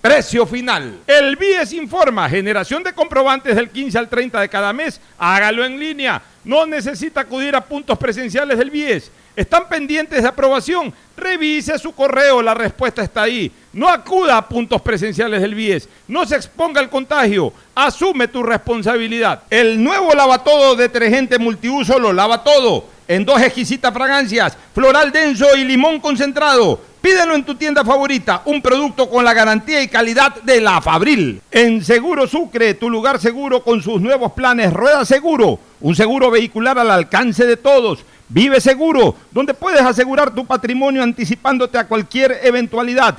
Precio final. El BIES informa, generación de comprobantes del 15 al 30 de cada mes. Hágalo en línea. No necesita acudir a puntos presenciales del BIES. ¿Están pendientes de aprobación? Revise su correo, la respuesta está ahí. No acuda a puntos presenciales del BIES. No se exponga al contagio. Asume tu responsabilidad. El nuevo lavatodo detergente multiuso lo lava todo. En dos exquisitas fragancias, floral denso y limón concentrado. Pídelo en tu tienda favorita, un producto con la garantía y calidad de la Fabril. En Seguro Sucre, tu lugar seguro con sus nuevos planes Rueda Seguro, un seguro vehicular al alcance de todos. Vive Seguro, donde puedes asegurar tu patrimonio anticipándote a cualquier eventualidad.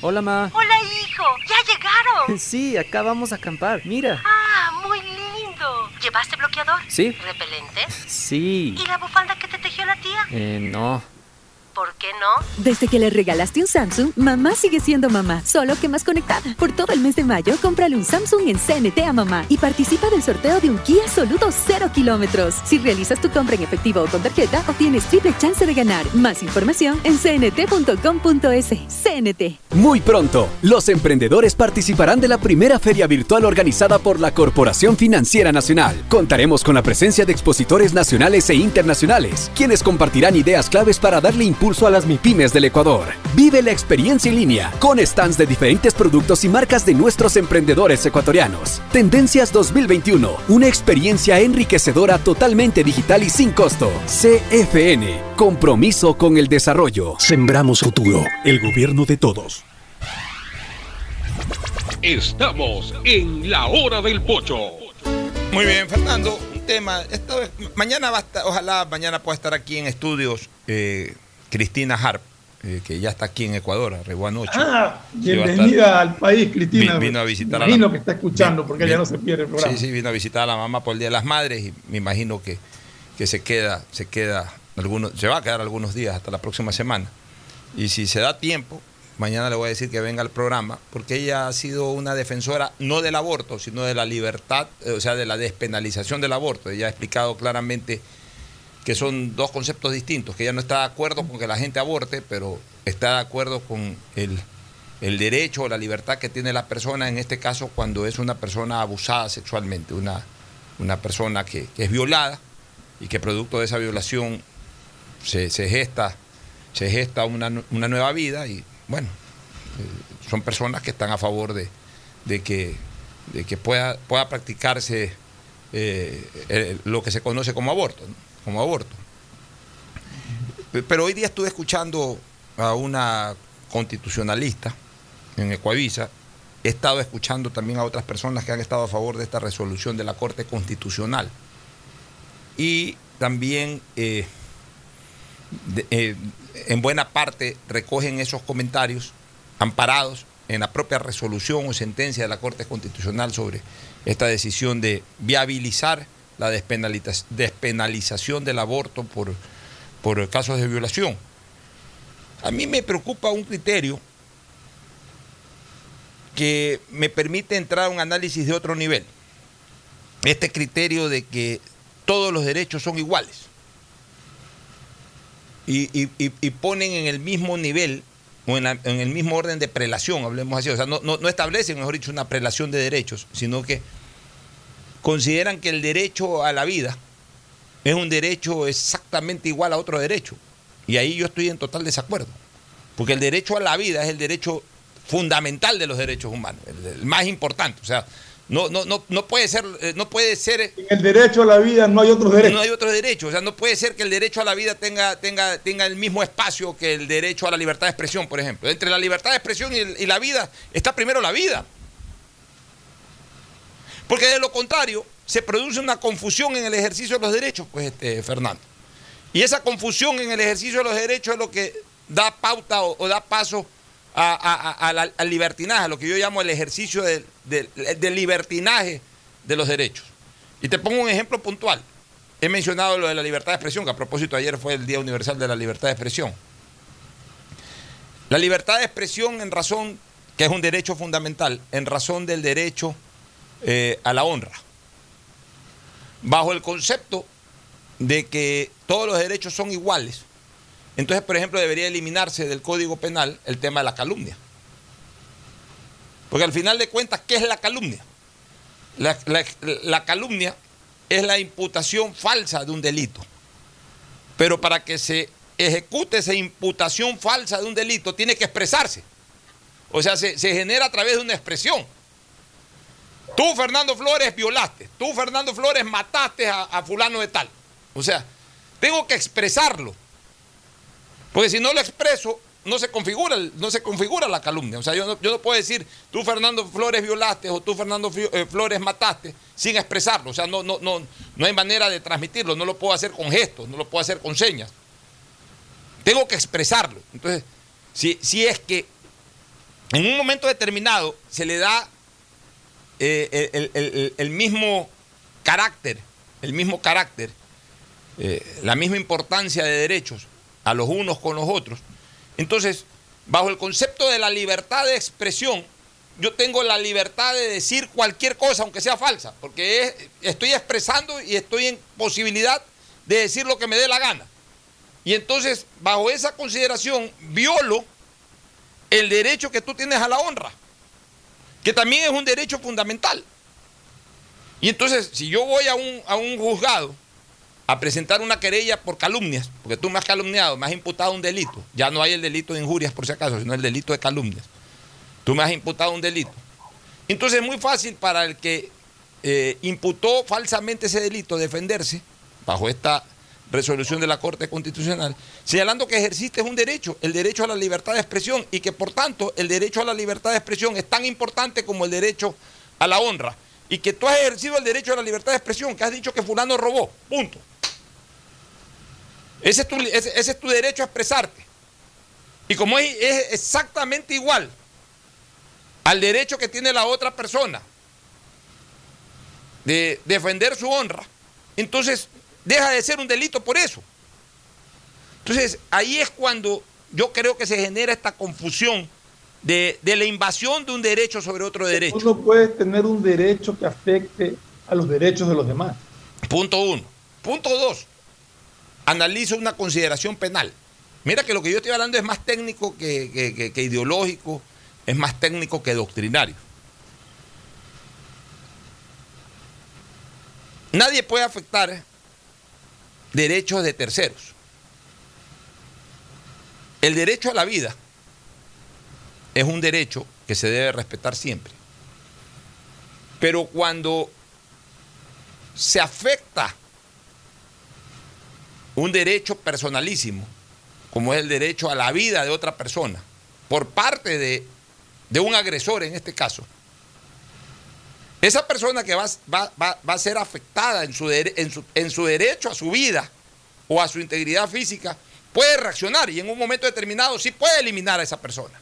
Hola, ma. Hola, hijo. ¿Ya llegaron? Sí, acá vamos a acampar. Mira. Ah, muy lindo. ¿Llevaste bloqueador? Sí. ¿Repelente? Sí. ¿Y la bufanda que te tejió la tía? Eh, no. ¿Por qué no? Desde que le regalaste un Samsung, mamá sigue siendo mamá, solo que más conectada. Por todo el mes de mayo, cómprale un Samsung en CNT a mamá y participa del sorteo de un Kia Soluto 0 kilómetros. Si realizas tu compra en efectivo o con tarjeta, obtienes triple chance de ganar. Más información en cnt.com.es. CNT. Muy pronto, los emprendedores participarán de la primera feria virtual organizada por la Corporación Financiera Nacional. Contaremos con la presencia de expositores nacionales e internacionales, quienes compartirán ideas claves para darle impulso a las MIPIMES del Ecuador. Vive la experiencia en línea con stands de diferentes productos y marcas de nuestros emprendedores ecuatorianos. Tendencias 2021, una experiencia enriquecedora totalmente digital y sin costo. CFN, compromiso con el desarrollo. Sembramos futuro, el gobierno de todos. Estamos en la hora del pocho. Muy bien, Fernando. Un tema. Mañana va a estar, ojalá mañana pueda estar aquí en estudios eh, Cristina Harp, eh, que ya está aquí en Ecuador, arribó anoche. Ah, bienvenida estar- al país, Cristina. Vi- vino a visitar Me a la- imagino que está escuchando porque ella no se pierde el programa. Sí, sí, vino a visitar a la mamá por el Día de las Madres y me imagino que, que se queda, se queda algunos, se va a quedar algunos días hasta la próxima semana. Y si se da tiempo, mañana le voy a decir que venga al programa, porque ella ha sido una defensora no del aborto, sino de la libertad, eh, o sea, de la despenalización del aborto. Ella ha explicado claramente que son dos conceptos distintos, que ella no está de acuerdo con que la gente aborte, pero está de acuerdo con el, el derecho o la libertad que tiene la persona, en este caso cuando es una persona abusada sexualmente, una, una persona que, es violada y que producto de esa violación se, gesta, se gesta una, una nueva vida y bueno, eh, son personas que están a favor de, de que, de que pueda, pueda practicarse eh, lo que se conoce como aborto. Como aborto. Pe- Pero hoy día estuve escuchando a una constitucionalista en Ecuavisa, he estado escuchando también a otras personas que han estado a favor de esta resolución de la Corte Constitucional. Y también eh, eh, en buena parte recogen esos comentarios amparados en la propia resolución o sentencia de la Corte Constitucional sobre esta decisión de viabilizar la despenaliza- despenalización del aborto por, por casos de violación. A mí me preocupa un criterio que me permite entrar a un análisis de otro nivel. Este criterio de que todos los derechos son iguales. Y, y- ponen en el mismo nivel o en, en el mismo orden de prelación, hablemos así. O sea, no, no- no establecen, mejor dicho, una prelación de derechos, sino que consideran que el derecho a la vida es un derecho exactamente igual a otro derecho. Y ahí yo estoy en total desacuerdo. Porque el derecho a la vida es el derecho fundamental de los derechos humanos, el, más importante. O sea, no, no, no, no puede ser, eh, no puede ser En el derecho a la vida no hay otros derechos. no hay otro derecho. O sea, no puede ser que el derecho a la vida tenga, tenga, tenga el mismo espacio que el derecho a la libertad de expresión, por ejemplo. Entre la libertad de expresión y la vida está primero la vida. Porque de lo contrario, se produce una confusión en el ejercicio de los derechos, pues, este, Fernando. Y esa confusión en el ejercicio de los derechos es lo que da pauta o, da paso a- al libertinaje, a lo que yo llamo el ejercicio del libertinaje de los derechos. Y te pongo un ejemplo puntual. He mencionado lo de la libertad de expresión, que a propósito ayer fue el Día Universal de la Libertad de Expresión. La libertad de expresión en razón, que es un derecho fundamental, en razón del derecho eh, a la honra. Bajo el concepto de que todos los derechos son iguales, entonces, por ejemplo, debería eliminarse del Código Penal el tema de la calumnia. Porque al final de cuentas, ¿qué es la calumnia? La, la- la calumnia es la imputación falsa de un delito. Pero para que se ejecute esa imputación falsa de un delito, tiene que expresarse. O sea, se, se genera a través de una expresión. Tú, Fernando Flores, violaste. Tú, Fernando Flores, mataste a, fulano de tal. O sea, tengo que expresarlo. Porque si no lo expreso, no se configura, no se configura la calumnia. O sea, yo no, yo no puedo decir, tú Fernando Flores violaste o tú Fernando eh, Flores mataste sin expresarlo. O sea, no, no, no, no hay manera de transmitirlo. No lo puedo hacer con gestos, no lo puedo hacer con señas. Tengo que expresarlo. Entonces, si, si es que en un momento determinado se le da eh, el, mismo carácter, el mismo carácter, eh, la misma importancia de derechos a los unos con los otros. Entonces, bajo el concepto de la libertad de expresión, yo tengo la libertad de decir cualquier cosa, aunque sea falsa, porque estoy expresando y estoy en posibilidad de decir lo que me dé la gana. Y entonces, bajo esa consideración, violo el derecho que tú tienes a la honra, que también es un derecho fundamental. Y entonces, si yo voy a un, a un juzgado a presentar una querella por calumnias, porque tú me has calumniado, me has imputado un delito, ya no hay el delito de injurias por si acaso, sino el delito de calumnias. Tú me has imputado un delito. Entonces es muy fácil para el que eh, imputó falsamente ese delito defenderse bajo esta resolución de la Corte Constitucional, señalando que ejerciste un derecho, el derecho a la libertad de expresión, y que por tanto el derecho a la libertad de expresión es tan importante como el derecho a la honra, y que tú has ejercido el derecho a la libertad de expresión, que has dicho que fulano robó, punto. Ese es tu, ese, es tu derecho a expresarte. Y como es, es exactamente igual al derecho que tiene la otra persona de defender su honra, entonces deja de ser un delito por eso. Entonces, ahí es cuando yo creo que se genera esta confusión de, la invasión de un derecho sobre otro derecho. Tú no puedes tener un derecho que afecte a los derechos de los demás. Punto uno. Punto dos. Analizo una consideración penal. Mira que lo que yo estoy hablando es más técnico que ideológico, es más técnico que doctrinario. Nadie puede afectar derechos de terceros. El derecho a la vida es un derecho que se debe respetar siempre. Pero cuando se afecta un derecho personalísimo, como es el derecho a la vida de otra persona, por parte de, un agresor en este caso, esa persona que va, a ser afectada en su, en su derecho a su vida o a su integridad física, puede reaccionar y en un momento determinado sí puede eliminar a esa persona.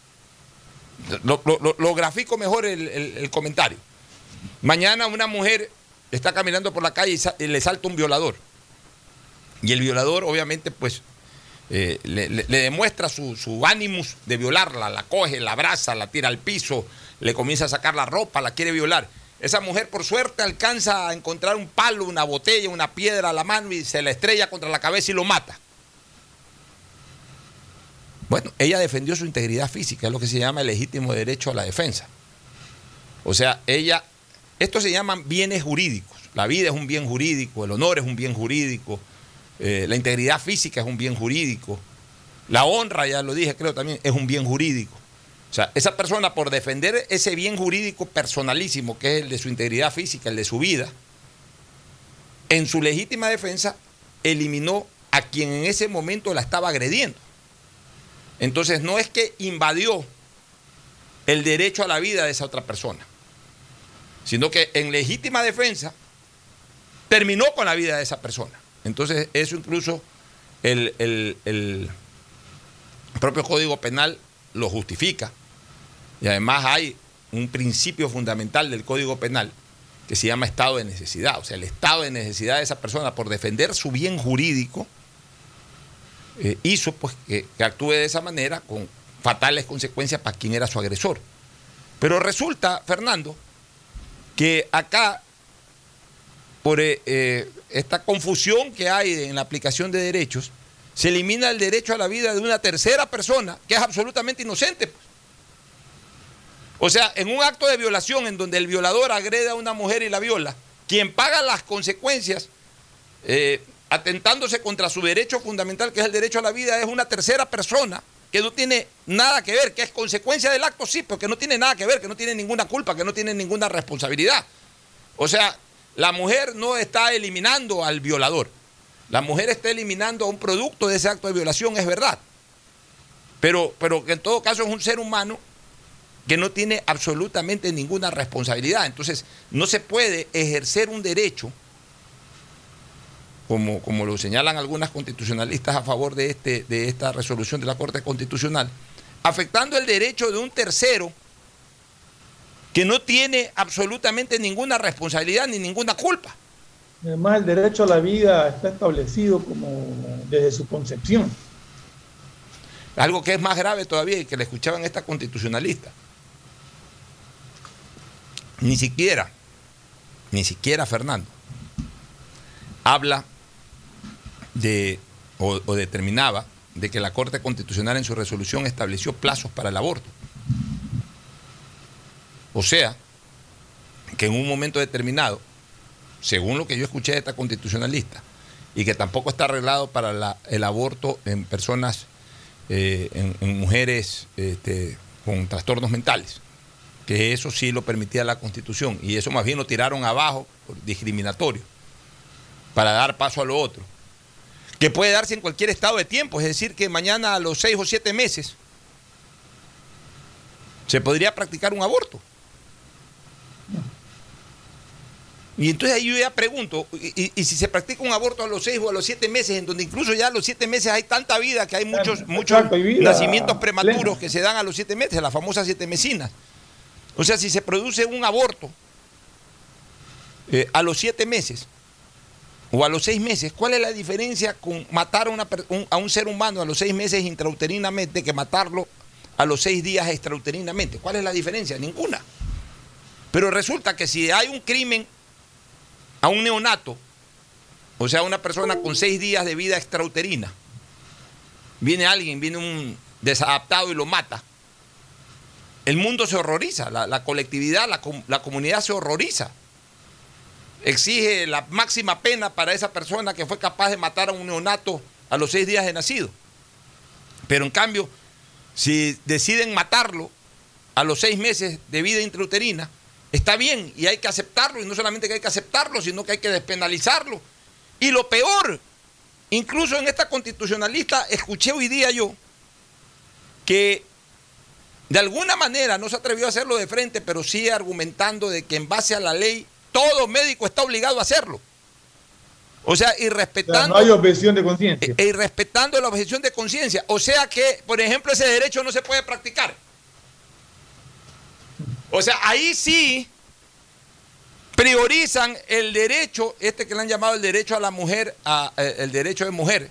Lo, grafico mejor el, comentario. Mañana una mujer está caminando por la calle y, le salta un violador. Y el violador, obviamente, pues eh, le, demuestra su, su de violarla, la coge, la abraza, la tira al piso, le comienza a sacar la ropa, la quiere violar. Esa mujer por suerte alcanza a encontrar un palo, una botella, una piedra a la mano y se la estrella contra la cabeza y lo mata. Bueno, ella defendió su integridad física, es lo que se llama el legítimo derecho a la defensa. O sea, ella, esto se llaman bienes jurídicos. La vida es un bien jurídico, el honor es un bien jurídico, eh, la integridad física es un bien jurídico, la honra, ya lo dije, creo también, es un bien jurídico. O sea, esa persona por defender ese bien jurídico personalísimo, que es el de su integridad física, el de su vida, en su legítima defensa eliminó a quien en ese momento la estaba agrediendo. Entonces no es que invadió el derecho a la vida de esa otra persona, sino que en legítima defensa terminó con la vida de esa persona. Entonces eso incluso el, el propio Código Penal lo justifica. Y además hay un principio fundamental del Código Penal que se llama estado de necesidad. O sea, el estado de necesidad de esa persona por defender su bien jurídico eh, hizo pues, que, actúe de esa manera con fatales consecuencias para quien era su agresor. Pero resulta, Fernando, que acá, por eh, eh, esta confusión que hay en la aplicación de derechos, se elimina el derecho a la vida de una tercera persona que es absolutamente inocente. O sea, en un acto de violación en donde el violador agrede a una mujer y la viola, quien paga las consecuencias eh, atentándose contra su derecho fundamental, que es el derecho a la vida, es una tercera persona que no tiene nada que ver, que es consecuencia del acto, sí, pero que no tiene nada que ver, que no tiene ninguna culpa, que no tiene ninguna responsabilidad. O sea, la mujer no está eliminando al violador, la mujer está eliminando a un producto de ese acto de violación, es verdad. pero, pero que en todo caso es un ser humano que no tiene absolutamente ninguna responsabilidad. Entonces, no se puede ejercer un derecho, como, como lo señalan algunas constitucionalistas a favor de, este, de esta resolución de la Corte Constitucional, afectando el derecho de un tercero que no tiene absolutamente ninguna responsabilidad ni ninguna culpa. Además, el derecho a la vida está establecido como desde su concepción. Algo que es más grave todavía y que le escuchaban esta constitucionalista. Ni siquiera, ni siquiera Fernando, habla de o, o determinaba de que la Corte Constitucional en su resolución estableció plazos para el aborto. O sea, que en un momento determinado, según lo que yo escuché de esta constitucionalista, y que tampoco está arreglado para la- el aborto en personas, eh, en, mujeres este, con trastornos mentales, que eso sí lo permitía la constitución, y eso más bien lo tiraron abajo, discriminatorio, para dar paso a lo otro que puede darse en cualquier estado de tiempo, es decir, que mañana a los seis o siete meses se podría practicar un aborto. Y entonces ahí yo ya pregunto, ¿y, y- si se practica un aborto a los seis o a los siete meses, en donde incluso ya a los siete meses hay tanta vida que hay muchos, muchos Exacto, nacimientos prematuros plena. que se dan a los siete meses, las famosas siete mesinas? O sea, si se produce un aborto eh, a los siete meses, o a los seis meses, ¿cuál es la diferencia con matar a, una un, a un ser humano a los seis meses intrauterinamente que matarlo a los seis días extrauterinamente? ¿Cuál es la diferencia? Ninguna. Pero resulta que si hay un crimen a un neonato, o sea, una persona con seis días de vida extrauterina, viene alguien, viene un desadaptado y lo mata, el mundo se horroriza, la, la colectividad, la, la comunidad se horroriza. Exige la máxima pena para esa persona que fue capaz de matar a un neonato a los seis días de nacido. Pero en cambio, si deciden matarlo a los seis meses de vida intrauterina, está bien y hay que aceptarlo, y no solamente que hay que aceptarlo, sino que hay que despenalizarlo. Y lo peor, incluso en esta constitucionalista, escuché hoy día yo que de alguna manera no se atrevió a hacerlo de frente, pero sí argumentando de que en base a la ley todo médico está obligado a hacerlo. O sea, y O sea, respetando, no hay objeción de conciencia. e- y respetando la objeción de conciencia. O sea que, por ejemplo, ese derecho no se puede practicar. O sea, ahí sí priorizan el derecho, este que le han llamado el derecho a la mujer, a, eh, el derecho de mujer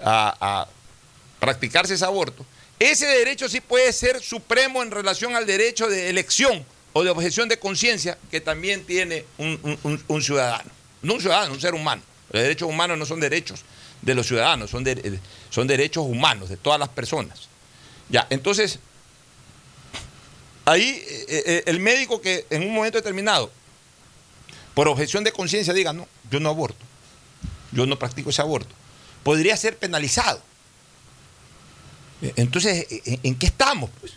a, practicarse ese aborto. Ese derecho sí puede ser supremo en relación al derecho de elección o de objeción de conciencia que también tiene un, ciudadano. No un ciudadano, un ser humano. Los derechos humanos no son derechos de los ciudadanos, son derechos humanos de todas las personas. Ya, entonces, ahí eh, eh, el médico que en un momento determinado, por objeción de conciencia, diga, no, yo no aborto, yo no practico ese aborto, podría ser penalizado. Eh, Entonces, ¿en, en qué estamos? Pues?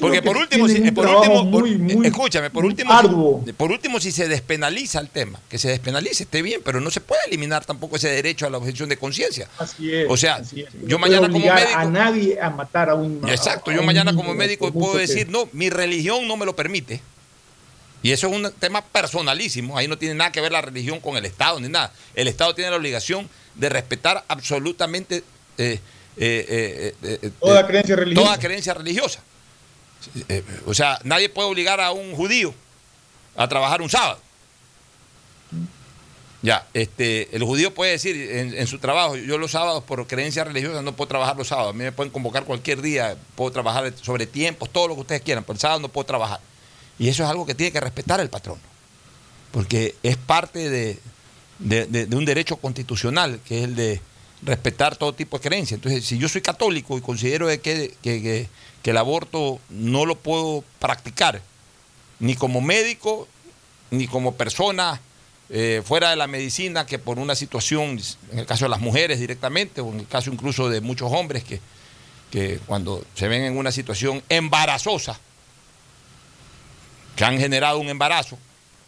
Porque por último, si, un por último, muy, muy escúchame, por último, arduo. por último, si se despenaliza el tema, que se despenalice, esté bien, pero no se puede eliminar tampoco ese derecho a la objeción de conciencia. Así es. O sea, es. yo No mañana como médico- a nadie a matar a un. Exacto, a yo mañana niño como médico por puedo que- decir, no, mi religión no me lo permite. Y eso es un tema personalísimo, ahí no tiene nada que ver la religión con el Estado ni nada. El Estado tiene la obligación de respetar absolutamente eh, eh, eh, eh, Toda eh, creencia religiosa. Toda creencia religiosa. Eh, o sea, nadie puede obligar a un judío a trabajar un sábado. Ya, este, el judío puede decir en, su trabajo, yo los sábados por creencia religiosa no puedo trabajar los sábados, a mí me pueden convocar cualquier día, puedo trabajar sobre tiempos, todo lo que ustedes quieran, pero el sábado no puedo trabajar. Y eso es algo que tiene que respetar el patrón, porque es parte de, de- un derecho constitucional, que es el de respetar todo tipo de creencia. Entonces, si yo soy católico y considero de que, que- que- el aborto no lo puedo practicar, ni como médico, ni como persona eh, fuera de la medicina, que por una situación, en el caso de las mujeres directamente, o en el caso incluso de muchos hombres que, que cuando se ven en una situación embarazosa, que han generado un embarazo,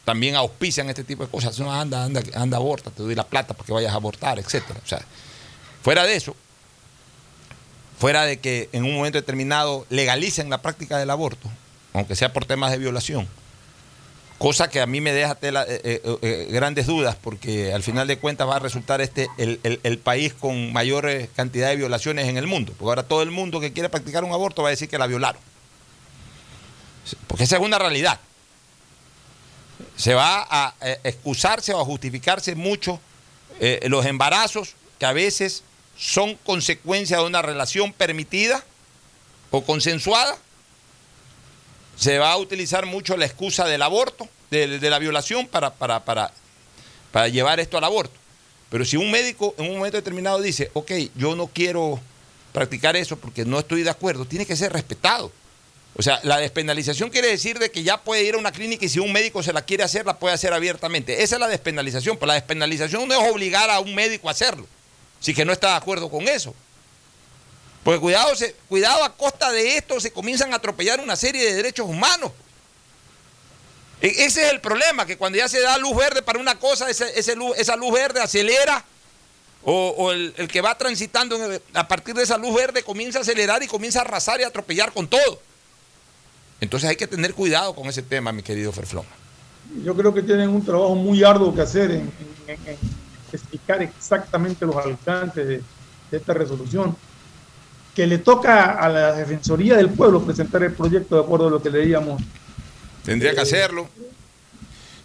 también auspician este tipo de cosas. No, anda, anda, anda, aborta, te doy la plata para que vayas a abortar, etcétera. O sea, fuera de eso, fuera de que en un momento determinado legalicen la práctica del aborto, aunque sea por temas de violación, cosa que a mí me deja eh, eh, eh, grandes dudas, porque al final de cuentas va a resultar este el, país con mayor cantidad de violaciones en el mundo, porque ahora todo el mundo que quiere practicar un aborto va a decir que la violaron, porque esa es una realidad. Se va a excusarse o a justificarse mucho los embarazos que a veces son consecuencia de una relación permitida o consensuada. Se va a utilizar mucho la excusa del aborto, de, la violación, para, para, para, para llevar esto al aborto. Pero si un médico en un momento determinado dice, ok, yo no quiero practicar eso porque no estoy de acuerdo, tiene que ser respetado. O sea, la despenalización quiere decir de que ya puede ir a una clínica y si un médico se la quiere hacer, la puede hacer abiertamente. Esa es la despenalización, pero la despenalización no es obligar a un médico a hacerlo si que no está de acuerdo con eso. Porque cuidado, cuidado a costa de esto se comienzan a atropellar una serie de derechos humanos. E, ese es el problema, que cuando ya se da luz verde para una cosa, esa luz verde acelera o, el, el, que va transitando a partir de esa luz verde comienza a acelerar y comienza a arrasar y a atropellar con todo. Entonces hay que tener cuidado con ese tema, mi querido Ferfloma. Yo creo que tienen un trabajo muy arduo que hacer en explicar exactamente los alcances de, esta resolución, que le toca a la Defensoría del Pueblo presentar el proyecto de acuerdo a lo que leíamos. Tendría que hacerlo.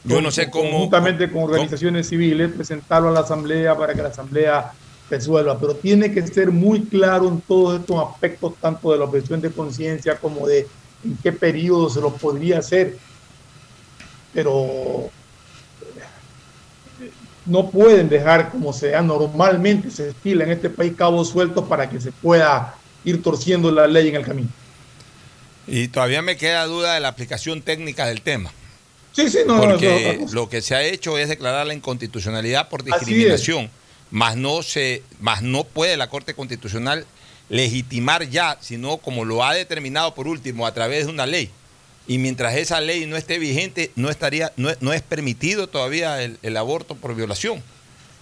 Yo no sé cómo. Juntamente con organizaciones civiles, presentarlo a la Asamblea para que la Asamblea resuelva. Pero tiene que ser muy claro en todos estos aspectos, tanto de la objeción de conciencia como de en qué periodo se lo podría hacer. Pero no pueden dejar como sea normalmente se estila en este país cabos sueltos para que se pueda ir torciendo la ley en el camino. Y todavía me queda duda de la aplicación técnica del tema. Sí, sí, no, Porque lo que se ha hecho es declarar la inconstitucionalidad por discriminación, más no, se, más no puede la Corte Constitucional legitimar ya, sino como lo ha determinado por último a través de una ley y mientras esa ley no esté vigente, no, estaría, no, es permitido todavía el, aborto por violación.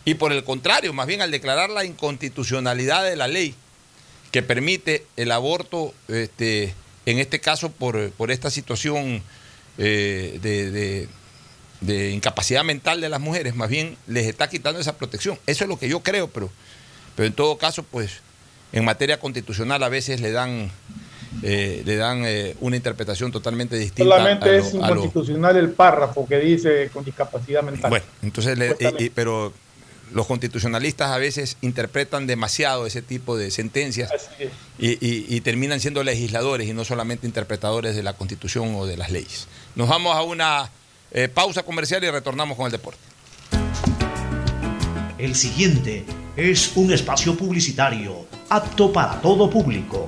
Y por el contrario, más bien al declarar la inconstitucionalidad de la ley que permite el aborto, este, en este caso por, por esta situación eh, de, de, incapacidad mental de las mujeres, más bien les está quitando esa protección. Eso es lo que yo creo, pero, pero en todo caso, pues en materia constitucional a veces le dan eh, le dan eh, una interpretación totalmente distinta. Solamente es inconstitucional el párrafo que dice con discapacidad mental. Bueno, entonces, pero los constitucionalistas a veces interpretan demasiado ese tipo de sentencias y, terminan siendo legisladores y no solamente interpretadores de la constitución o de las leyes. Nos vamos a una eh, pausa comercial y retornamos con el deporte. El siguiente es un espacio publicitario apto para todo público.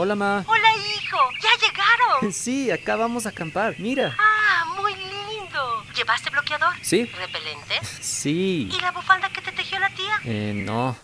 Hola, ma. Hola, hijo. ¿Ya llegaron? Sí, acá vamos a acampar. Mira. Ah, muy lindo. ¿Llevaste bloqueador? Sí. ¿Repelente? Sí. ¿Y la bufanda que te tejió la tía? Eh, no.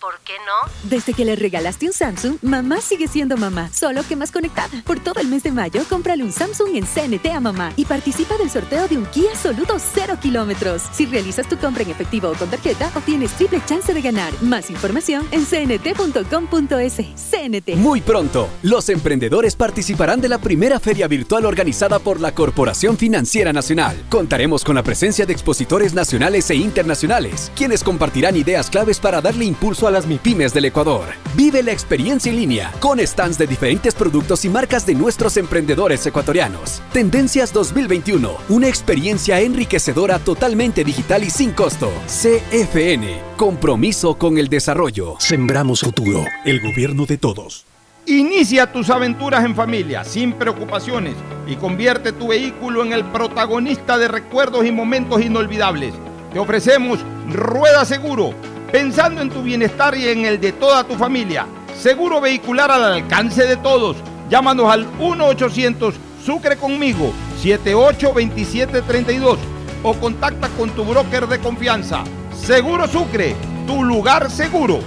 ¿Por qué no? Desde que le regalaste un Samsung, mamá sigue siendo mamá, solo que más conectada. Por todo el mes de mayo, cómprale un Samsung en CNT a mamá y participa del sorteo de un Kia Soluto 0 kilómetros. Si realizas tu compra en efectivo o con tarjeta, obtienes triple chance de ganar. Más información en cnt.com.es. CNT. Muy pronto, los emprendedores participarán de la primera feria virtual organizada por la Corporación Financiera Nacional. Contaremos con la presencia de expositores nacionales e internacionales, quienes compartirán ideas claves para darle impulso a las MIPIMES del Ecuador. Vive la experiencia en línea con stands de diferentes productos y marcas de nuestros emprendedores ecuatorianos. Tendencias 2021, una experiencia enriquecedora totalmente digital y sin costo. CFN, compromiso con el desarrollo. Sembramos futuro, el gobierno de todos. Inicia tus aventuras en familia, sin preocupaciones, y convierte tu vehículo en el protagonista de recuerdos y momentos inolvidables. Te ofrecemos Rueda Seguro pensando en tu bienestar y en el de toda tu familia. Seguro vehicular al alcance de todos. Llámanos al 1-800 Sucre conmigo 782732 o contacta con tu broker de confianza. Seguro Sucre, tu lugar seguro.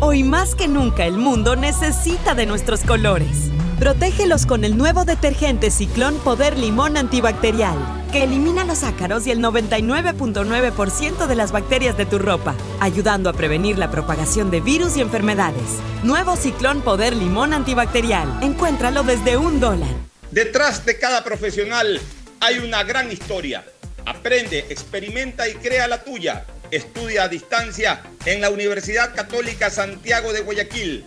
Hoy más que nunca el mundo necesita de nuestros colores. Protégelos con el nuevo detergente Ciclón Poder Limón Antibacterial, que elimina los ácaros y el 99.9% de las bacterias de tu ropa, ayudando a prevenir la propagación de virus y enfermedades. Nuevo Ciclón Poder Limón Antibacterial. Encuéntralo desde un dólar. Detrás de cada profesional hay una gran historia. Aprende, experimenta y crea la tuya. Estudia a distancia en la Universidad Católica Santiago de Guayaquil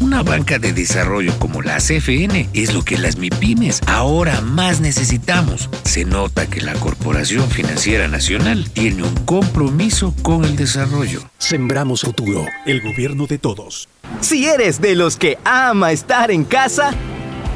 Una banca de desarrollo como la CFN es lo que las MIPIMES ahora más necesitamos. Se nota que la Corporación Financiera Nacional tiene un compromiso con el desarrollo. Sembramos futuro, el gobierno de todos. Si eres de los que ama estar en casa,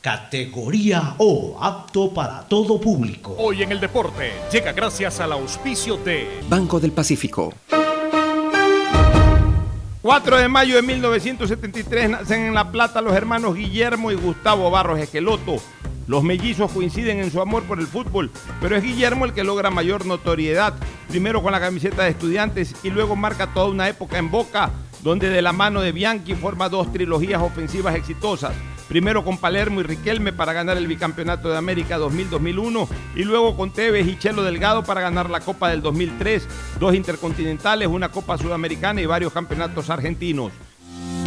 categoría O, apto para todo público. Hoy en el deporte llega gracias al auspicio de Banco del Pacífico. 4 de mayo de 1973 nacen en La Plata los hermanos Guillermo y Gustavo Barros Esqueloto. Los mellizos coinciden en su amor por el fútbol, pero es Guillermo el que logra mayor notoriedad, primero con la camiseta de estudiantes y luego marca toda una época en Boca, donde de la mano de Bianchi forma dos trilogías ofensivas exitosas. Primero con Palermo y Riquelme para ganar el bicampeonato de América 2000-2001 y luego con Tevez y Chelo Delgado para ganar la Copa del 2003, dos intercontinentales, una Copa Sudamericana y varios campeonatos argentinos.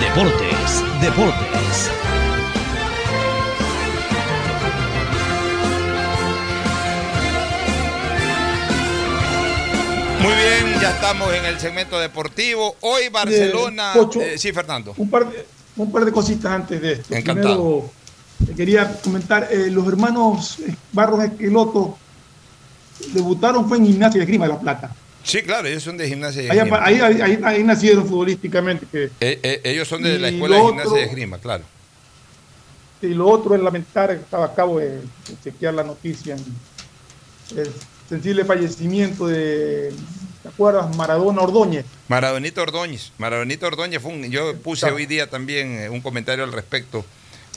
Deportes, deportes. Muy bien, ya estamos en el segmento deportivo. Hoy Barcelona. Eh, sí, Fernando. Un par, de, un par de cositas antes de esto. Encantado. Quería comentar: eh, los hermanos Barros Esqueloto debutaron fue en Gimnasia de Grima de la Plata. Sí, claro, ellos son de Gimnasia de Grima. Ahí, ahí, ahí, nacieron futbolísticamente. Que, eh, ellos son de la Escuela de Gimnasia de Grima, claro. Y lo otro es lamentar, estaba a cabo de, chequear la noticia, el sensible fallecimiento de ¿Te acuerdas? Maradona Ordóñez. Maradonito Ordóñez. Maradonito Ordóñez fue un. Yo puse hoy día también eh, un comentario al respecto.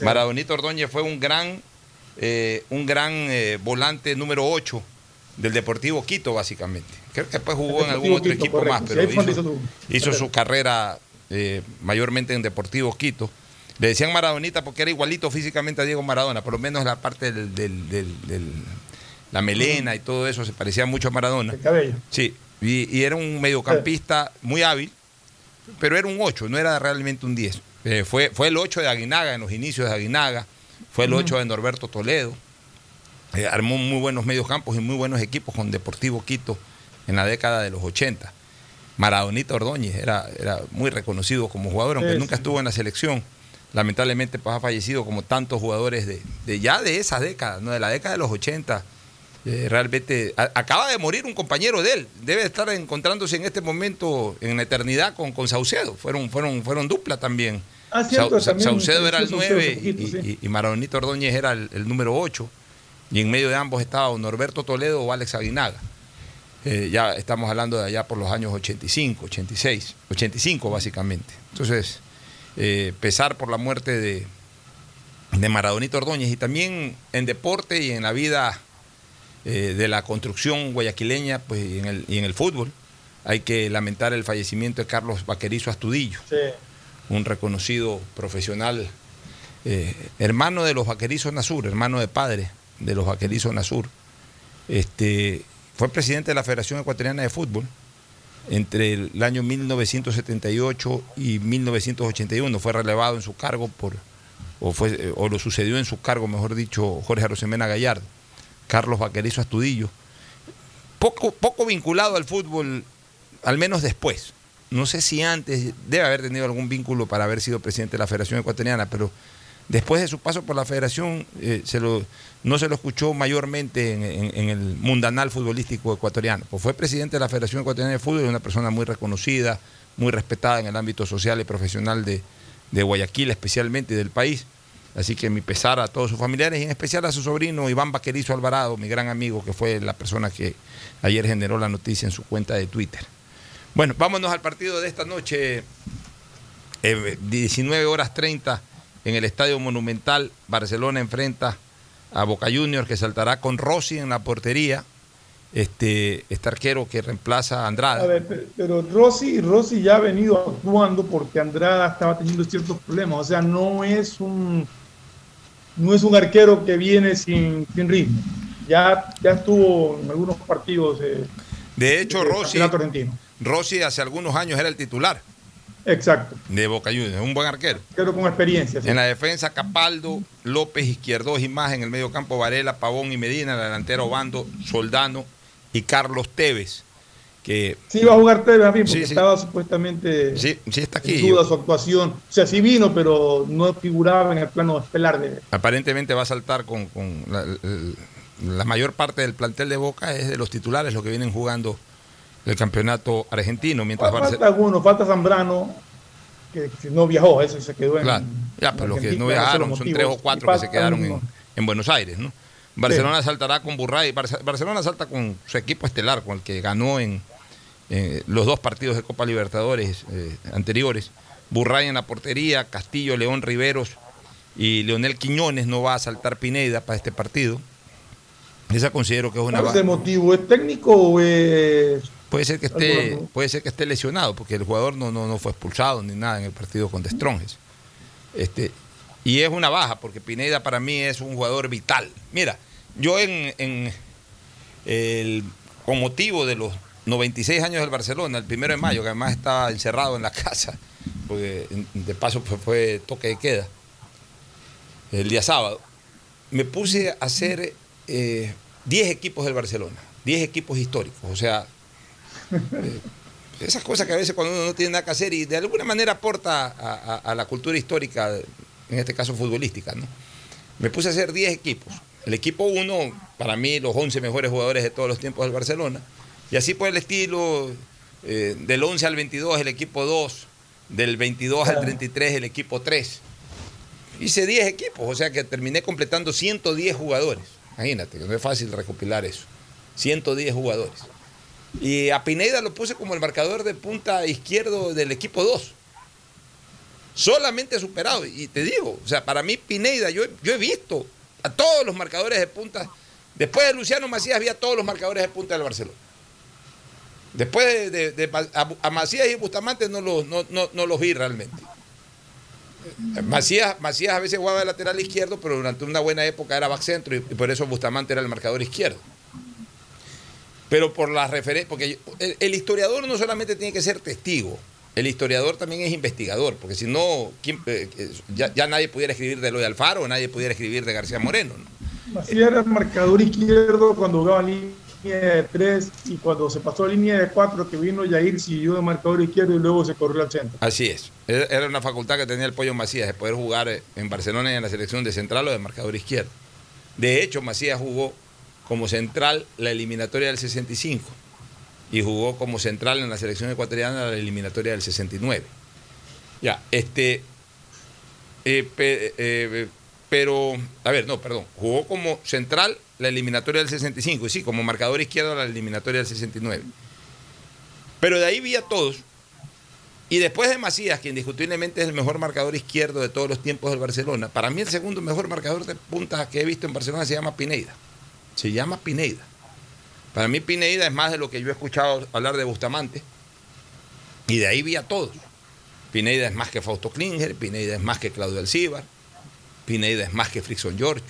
Maradonito Ordóñez fue un gran, eh, un gran eh, volante número 8 del Deportivo Quito, básicamente. Creo que después jugó en algún otro equipo más, pero hizo, su carrera mayormente en Deportivo Quito. Le decían Maradonita porque era igualito físicamente a Diego Maradona, por lo menos la parte del, la melena y todo eso se parecía mucho a Maradona. El cabello. Sí, y, era un mediocampista muy hábil, pero era un 8, no era realmente un 10. Eh, fue, fue el 8 de Aguinaga en los inicios de Aguinaga, fue el 8 de Norberto Toledo. Eh, armó muy buenos mediocampos y muy buenos equipos con Deportivo Quito en la década de los 80. Maradonita Ordóñez era, era muy reconocido como jugador, aunque nunca estuvo en la selección. Lamentablemente pues, ha fallecido como tantos jugadores de, de ya de esa década, ¿no? de la década de los 80 eh, realmente acaba de morir un compañero de él. Debe estar encontrándose en este momento en la eternidad con, con Saucedo. Fueron, fueron, fueron dupla también. Ah, Saucedo era el 9 y, Maradonito Ordóñez era el, número 8. Y en medio de ambos estaba Norberto Toledo o Alex Aguinaga. Eh, ya estamos hablando de allá por los años 85, 86, 85 básicamente. Entonces, eh, pesar por la muerte de, de Maradonito Ordóñez y también en deporte y en la vida eh, de la construcción guayaquileña pues, y, en el, y en el fútbol. Hay que lamentar el fallecimiento de Carlos Vaquerizo Astudillo, un reconocido profesional, hermano de los Vaquerizos Nasur, hermano de padre de los Vaquerizos Nasur. Este, fue presidente de la Federación Ecuatoriana de Fútbol entre el año 1978 y 1981. Fue relevado en su cargo por, o, fue, o lo sucedió en su cargo, mejor dicho, Jorge Arosemena Gallardo. Carlos Vaquerizo Astudillo, poco, poco vinculado al fútbol, al menos después. No sé si antes debe haber tenido algún vínculo para haber sido presidente de la Federación Ecuatoriana, pero después de su paso por la Federación eh, no se lo escuchó mayormente en, el mundanal futbolístico ecuatoriano. Pues fue presidente de la Federación Ecuatoriana de Fútbol una persona muy reconocida, muy respetada en el ámbito social y profesional de, Guayaquil especialmente del país. Así que mi pesar a todos sus familiares y en especial a su sobrino Iván Vaquerizo Alvarado, mi gran amigo, que fue la persona que ayer generó la noticia en su cuenta de Twitter. Bueno, vámonos al partido de esta noche, 19 eh, horas 30 en el Estadio Monumental. Barcelona enfrenta a Boca Juniors que saltará con Rossi en la portería. Este, este arquero que reemplaza a Andrada. A ver, pero Rossi, Rossi ya ha venido actuando porque Andrada estaba teniendo ciertos problemas. O sea, no es un no es un arquero que viene sin, ritmo. Ya, ya estuvo en algunos partidos. de hecho, Rossi, Rossi hace algunos años era el titular. Exacto. De Boca Juniors, un buen arquero. Arquero con experiencia. En la defensa, Capaldo, López, Izquierdo y más. En el medio campo, Varela, Pavón y Medina. En la delantera, Obando, Soldano y Carlos Tevez. Que, sí, va a jugar Tevez a porque estaba supuestamente sí, sí está aquí. en duda su actuación. O sea, sí vino, pero no figuraba en el plano estelar de. Aparentemente va a saltar con, la, mayor parte del plantel de Boca, es de los titulares, los que vienen jugando el campeonato argentino. Mientras falta alguno, falta Zambrano, que, no viajó, eso se quedó en. Claro, ya, pero los que no viajaron son tres o cuatro que se quedaron en, en Buenos Aires, ¿no? Barcelona saltará con Burray. Barcelona salta con su equipo estelar, con el que ganó en los dos partidos de Copa Libertadores eh, anteriores. Burray en la portería, Castillo, León Riveros y Leonel Quiñones no va a saltar Pineda para este partido. Esa considero que es una. ¿Es motivo? ¿Es técnico o es.? Puede ser que esté, puede ser que esté lesionado, porque el jugador no, no, no fue expulsado ni nada en el partido con Destronges. Este, y es una baja, porque Pineda para mí es un jugador vital. Mira, yo en, el, con motivo de los 96 años del Barcelona, el primero de mayo, que además estaba encerrado en la casa, porque de paso fue, toque de queda, el día sábado, me puse a hacer 10 eh, equipos del Barcelona, 10 equipos históricos, o sea, esas cosas que a veces cuando uno no tiene nada que hacer y de alguna manera aporta a, la cultura histórica, en este caso futbolística, ¿no? Me puse a hacer 10 equipos. El equipo 1, para mí, los 11 mejores jugadores de todos los tiempos del Barcelona. Y así por el estilo, eh, del 11 al 22 el equipo 2, del 22 al 33 el equipo 3. Hice 10 equipos, o sea que terminé completando 110 jugadores. Imagínate, que no es fácil recopilar eso. 110 jugadores. Y a Pineda lo puse como el marcador de punta izquierdo del equipo 2. Solamente superado. Y te digo, o sea, para mí Pineda, yo, yo he visto a todos los marcadores de punta. Después de Luciano Macías había todos los marcadores de punta del Barcelona. Después de, a, Macías y Bustamante no los, no, los vi realmente. Macías, Macías a veces jugaba de lateral izquierdo, pero durante una buena época era back centro y por eso Bustamante era el marcador izquierdo pero por las referencias, porque el, historiador no solamente tiene que ser testigo, el historiador también es investigador, porque si no, eh, ya, nadie pudiera escribir de Loy Alfaro, nadie pudiera escribir de García Moreno. ¿no? era marcador izquierdo cuando jugaba línea de tres y cuando se pasó a línea de cuatro que vino Yair siguió de marcador izquierdo y luego se corrió al centro. Así es. Era una facultad que tenía el Pollo Macías de poder jugar en Barcelona y en la selección de central o de marcador izquierdo. De hecho, Macías jugó como central la eliminatoria del 65 y jugó como central en la selección ecuatoriana la eliminatoria del 69. Ya, este, eh, eh, pero, a ver, no, perdón, jugó como central la eliminatoria del 65 y sí, como marcador izquierdo la eliminatoria del 69. Pero de ahí vi a todos. Y después de Macías, que indiscutiblemente es el mejor marcador izquierdo de todos los tiempos del Barcelona, para mí el segundo mejor marcador de punta que he visto en Barcelona se llama Pineida. Se llama Pineida. Para mí Pineida es más de lo que yo he escuchado hablar de Bustamante. Y de ahí vi a todos. Pineida es más que Fausto Klinger, Pineida es más que Claudio Alcíbar, Pineida es más que Frickson George,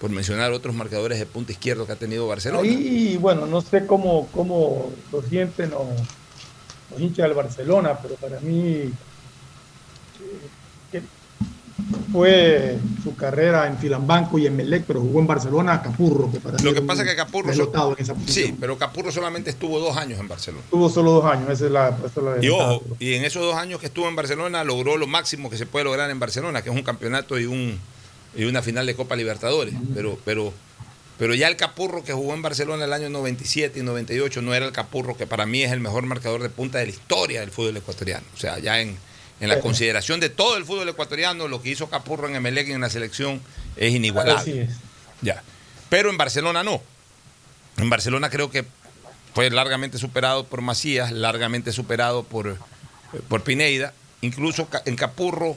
por mencionar otros marcadores de punta izquierdo que ha tenido Barcelona. Y bueno, no sé cómo, cómo lo sienten los, los hinchas del Barcelona, pero para mí fue su carrera en Filambanco y en Melec, pero jugó en Barcelona Capurro. Que lo que pasa es que Capurro. sí, pero Capurro solamente estuvo dos años en Barcelona. Estuvo solo dos años, esa es la. y ojo, y en esos dos años que estuvo en Barcelona logró lo máximo que se puede lograr en Barcelona, que es un campeonato y, un, y una final de Copa Libertadores. pero, pero, pero ya el Capurro que jugó en Barcelona el año 97 y 98 no era el Capurro que para mí es el mejor marcador de punta de la historia del fútbol ecuatoriano. O sea, ya en en la consideración de todo el fútbol ecuatoriano, lo que hizo Capurro en Emelec y en la selección es inigualable. Ya. Pero en Barcelona no. En Barcelona creo que fue largamente superado por Macías, largamente superado por, por Pineida. Incluso en Capurro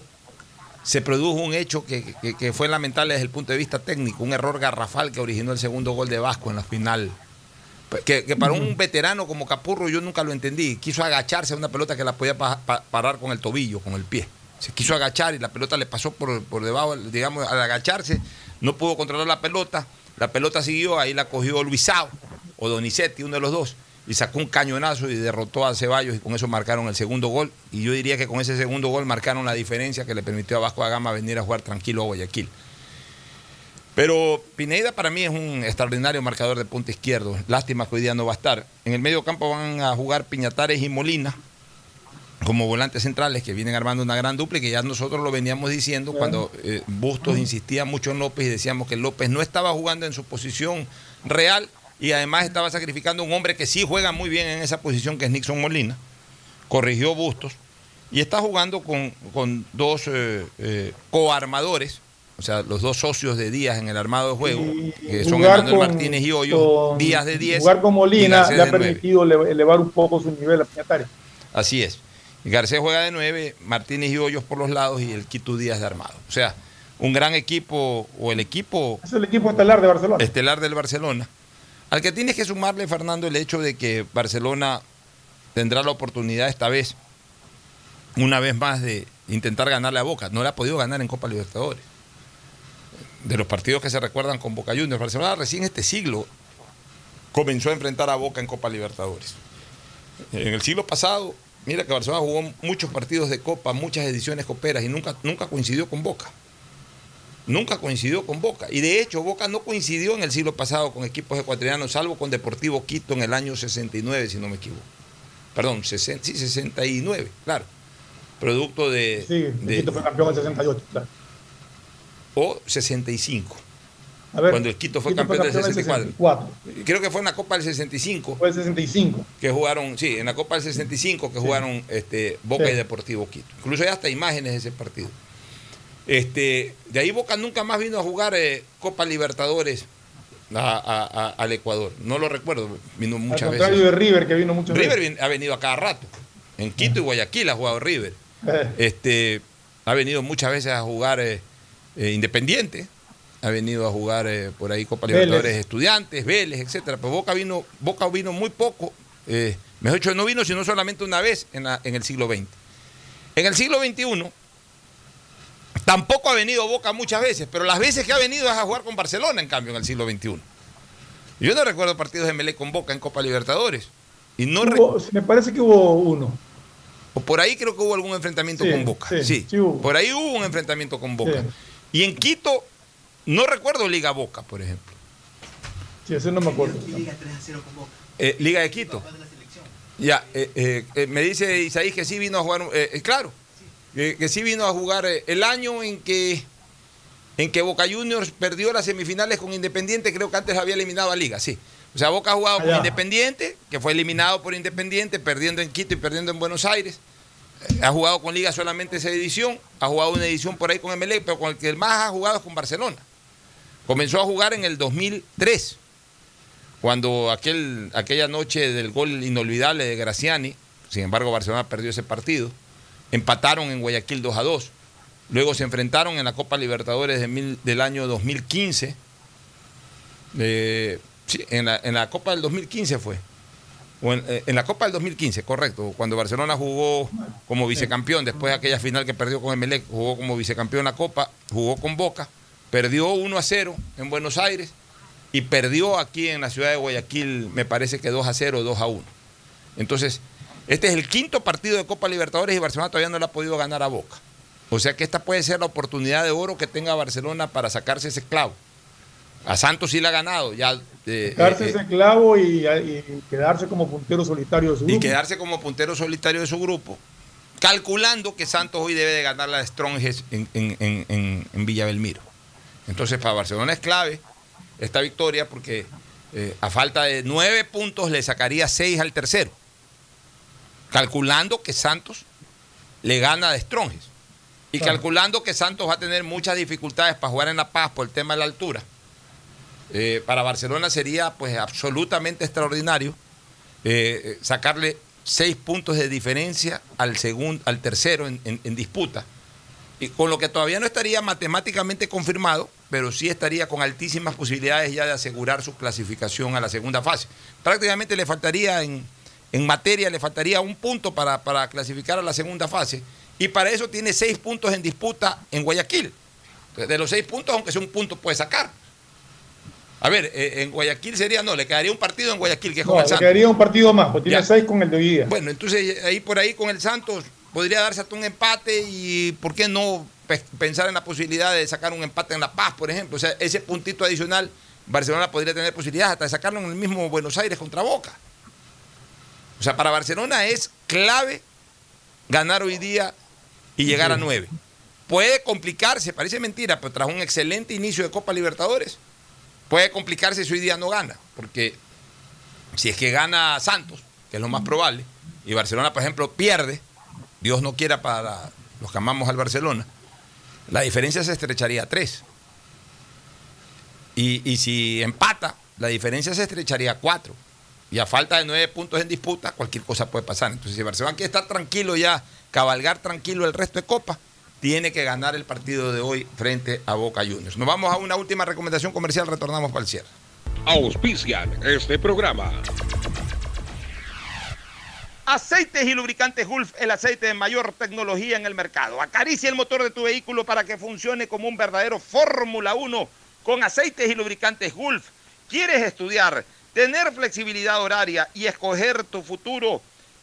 se produjo un hecho que, que, fue lamentable desde el punto de vista técnico, un error garrafal que originó el segundo gol de Vasco en la final que, para un veterano como Capurro yo nunca lo entendí. Quiso agacharse a una pelota que la podía parar con el tobillo, con el pie. Se quiso agachar y la pelota le pasó por, debajo, digamos, al agacharse, no pudo controlar la pelota. La pelota siguió, ahí la cogió Luisao o Donizetti, uno de los dos, y sacó un cañonazo y derrotó a Ceballos y con eso marcaron el segundo gol. Y yo diría que con ese segundo gol marcaron la diferencia que le permitió a Vasco da Gama venir a jugar tranquilo a Guayaquil. Pero Pineda para mí es un extraordinario marcador de punta izquierdo. Lástima que hoy día no va a estar. En el medio campo van a jugar Piñatares y Molina como volantes centrales que vienen armando una gran dupla y que ya nosotros lo veníamos diciendo cuando eh, Bustos insistía mucho en López y decíamos que López no estaba jugando en su posición real y además estaba sacrificando un hombre que sí juega muy bien en esa posición que es Nixon Molina. Corrigió Bustos y está jugando con, dos eh, eh, coarmadores o sea, los dos socios de Díaz en el armado de juego, que son Emanuel Martínez y Hoyos, Díaz de 10. Jugar con Molina le ha permitido elevar un poco su nivel a Piñatares. Así es. Garcés juega de 9, Martínez y Hoyos por los lados y el Quito Díaz de armado. O sea, un gran equipo, o el equipo. Es el equipo estelar de Barcelona. Estelar del Barcelona. Al que tienes que sumarle, Fernando, el hecho de que Barcelona tendrá la oportunidad esta vez, una vez más, de intentar ganarle a Boca. No le ha podido ganar en Copa Libertadores de los partidos que se recuerdan con Boca Juniors. Barcelona recién este siglo comenzó a enfrentar a Boca en Copa Libertadores. En el siglo pasado, mira que Barcelona jugó muchos partidos de Copa, muchas ediciones coperas y nunca, nunca coincidió con Boca. nunca coincidió con Boca. Y de hecho, Boca no coincidió en el siglo pasado con equipos ecuatorianos, salvo con Deportivo Quito en el año 69, si no me equivoco. Perdón, 60, sí, 69, claro. Producto de. Sí, de, Quito fue campeón en 68, claro. O 65. cuando el Quito fue Quito campeón, fue campeón del 64. 64. Creo que fue en la Copa del 65. Fue el 65. Que jugaron, sí, en la Copa del 65 que jugaron este, Boca Sí. y Deportivo Quito. Incluso hay hasta imágenes de ese partido. Este, de ahí Boca nunca más vino a jugar eh, Copa Libertadores a- a- a- al Ecuador. No lo recuerdo, vino Al muchas contrario veces. de River, que vino mucho River ha venido a cada rato. En Quito y Guayaquil ha jugado River. Este, ha venido muchas veces a jugar eh, eh, Independiente. Ha venido a jugar eh, por ahí Copa Vélez. Libertadores Estudiantes, Vélez, etcétera. Pero Boca vino, Boca vino muy poco. eh, mejor dicho, no vino sino solamente una vez en, la- en el siglo XX. En el siglo XXI tampoco ha venido Boca muchas veces, pero las veces que ha venido es a jugar con Barcelona, en cambio, en el siglo XXI. Yo no recuerdo partidos de Melé con Boca en Copa Libertadores. Y no Hubo- me parece que hubo uno. o por ahí creo que hubo algún enfrentamiento Sí, con Boca. sí, por ahí hubo un enfrentamiento con Boca. Y en Quito, no recuerdo Liga Boca, por ejemplo. Sí, ese no me acuerdo. Eh, Liga de Quito. Ya, eh, eh, eh, me dice Isaí que sí vino a jugar, claro, eh, que sí vino a jugar eh, el año en que en que Boca Juniors perdió las semifinales con Independiente, creo que antes había eliminado a Liga, sí. O sea, Boca ha jugado con. Independiente, que fue eliminado por Independiente, perdiendo en Quito y perdiendo en Buenos Aires. Ha jugado con Liga solamente esa edición, ha jugado una edición por ahí con MLE, pero con el que más ha jugado es con Barcelona. Comenzó a jugar en el 2003, cuando aquel, aquella noche del gol inolvidable de Graciani, sin embargo Barcelona perdió ese partido, empataron en Guayaquil 2 a 2. Luego se enfrentaron en la Copa Libertadores del año 2015. Eh, en la, en la Copa del 2015 fue. Eh, en la Copa del 2015, correcto. Cuando Barcelona jugó como vicecampeón, después de aquella final que perdió con Emelec, jugó como vicecampeón la Copa, jugó con Boca, perdió 1 a 0 en Buenos Aires y perdió aquí en la ciudad de Guayaquil, me parece que 2 a 0, 2 a 1. Entonces, este es el quinto partido de Copa Libertadores y Barcelona todavía no le ha podido ganar a Boca. O sea que esta puede ser la oportunidad de oro que tenga Barcelona para sacarse ese clavo. A Santos sí le ha ganado, ya. Eh, Darse eh, ese clavo y, y quedarse como puntero solitario de su y grupo. quedarse como puntero solitario de su grupo, calculando que Santos hoy debe de ganar la de Stronges en, en, en, en- Villa Belmiro. Entonces, para Barcelona es clave esta victoria porque eh, a falta de nueve puntos le sacaría seis al tercero, calculando que Santos le gana de Stronges y Claro. calculando que Santos va a tener muchas dificultades para jugar en La Paz por el tema de la altura. Eh, para Barcelona sería pues absolutamente extraordinario eh, sacarle seis puntos de diferencia al segundo, al tercero en, disputa. Y con lo que todavía no estaría matemáticamente confirmado, pero sí estaría con altísimas posibilidades ya de asegurar su clasificación a la segunda fase. Prácticamente le faltaría en, materia, le faltaría un punto para, clasificar a la segunda fase. Y para eso tiene seis puntos en disputa en Guayaquil. De los seis puntos, aunque sea un punto, puede sacar. A ver, eh, en Guayaquil sería, no, le quedaría un partido en Guayaquil, que es No, con el le Santos. quedaría un partido más, pues tiene Ya. seis con el de hoy día. Bueno, entonces ahí por ahí con el Santos podría darse hasta un empate y ¿por qué no pe- pensar en la posibilidad de sacar un empate en La Paz, por ejemplo? O sea, ese puntito adicional, Barcelona podría tener posibilidades hasta de sacarlo en el mismo Buenos Aires contra Boca. O sea, para Barcelona es clave ganar hoy día y llegar a nueve. Puede complicarse, parece mentira, pero tras un excelente inicio de Copa Libertadores, puede complicarse si hoy día no gana, porque si es que gana Santos, que es lo más probable, y Barcelona, por ejemplo, pierde, Dios no quiera para los que amamos al Barcelona, la diferencia se estrecharía a tres. Y, y si empata, la diferencia se estrecharía a cuatro. Y a falta de nueve puntos en disputa, cualquier cosa puede pasar. Entonces, si Barcelona quiere estar tranquilo ya, cabalgar tranquilo el resto de Copa, tiene que ganar el partido de hoy frente a Boca Juniors. Nos vamos a una última recomendación comercial, retornamos para el cierre. Auspician este programa. Aceites y lubricantes Gulf, el aceite de mayor tecnología en el mercado. Acaricia el motor de tu vehículo para que funcione como un verdadero Fórmula 1 con aceites y lubricantes Gulf. ¿Quieres estudiar, tener flexibilidad horaria y escoger tu futuro?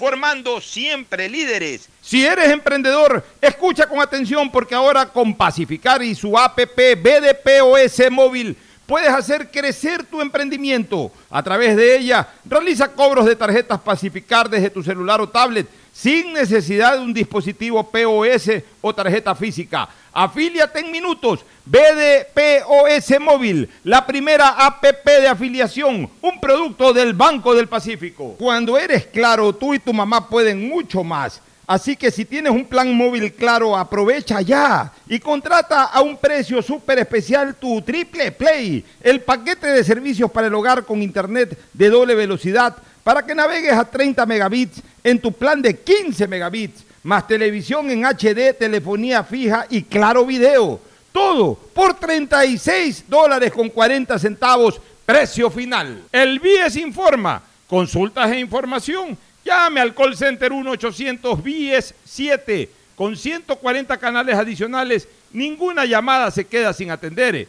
formando siempre líderes. Si eres emprendedor, escucha con atención porque ahora con Pacificar y su APP BDPOS móvil puedes hacer crecer tu emprendimiento. A través de ella, realiza cobros de tarjetas Pacificar desde tu celular o tablet sin necesidad de un dispositivo POS o tarjeta física. Afíliate en minutos. BDPOS Móvil, la primera APP de afiliación, un producto del Banco del Pacífico. Cuando eres claro, tú y tu mamá pueden mucho más. Así que si tienes un plan móvil claro, aprovecha ya y contrata a un precio súper especial tu Triple Play, el paquete de servicios para el hogar con internet de doble velocidad para que navegues a 30 megabits en tu plan de 15 megabits, más televisión en HD, telefonía fija y claro video. Todo por 36 dólares con 40 centavos, precio final. El BIES informa. Consultas e información Llame al call center 1-800-BIES-7 con 140 canales adicionales. Ninguna llamada se queda sin atender.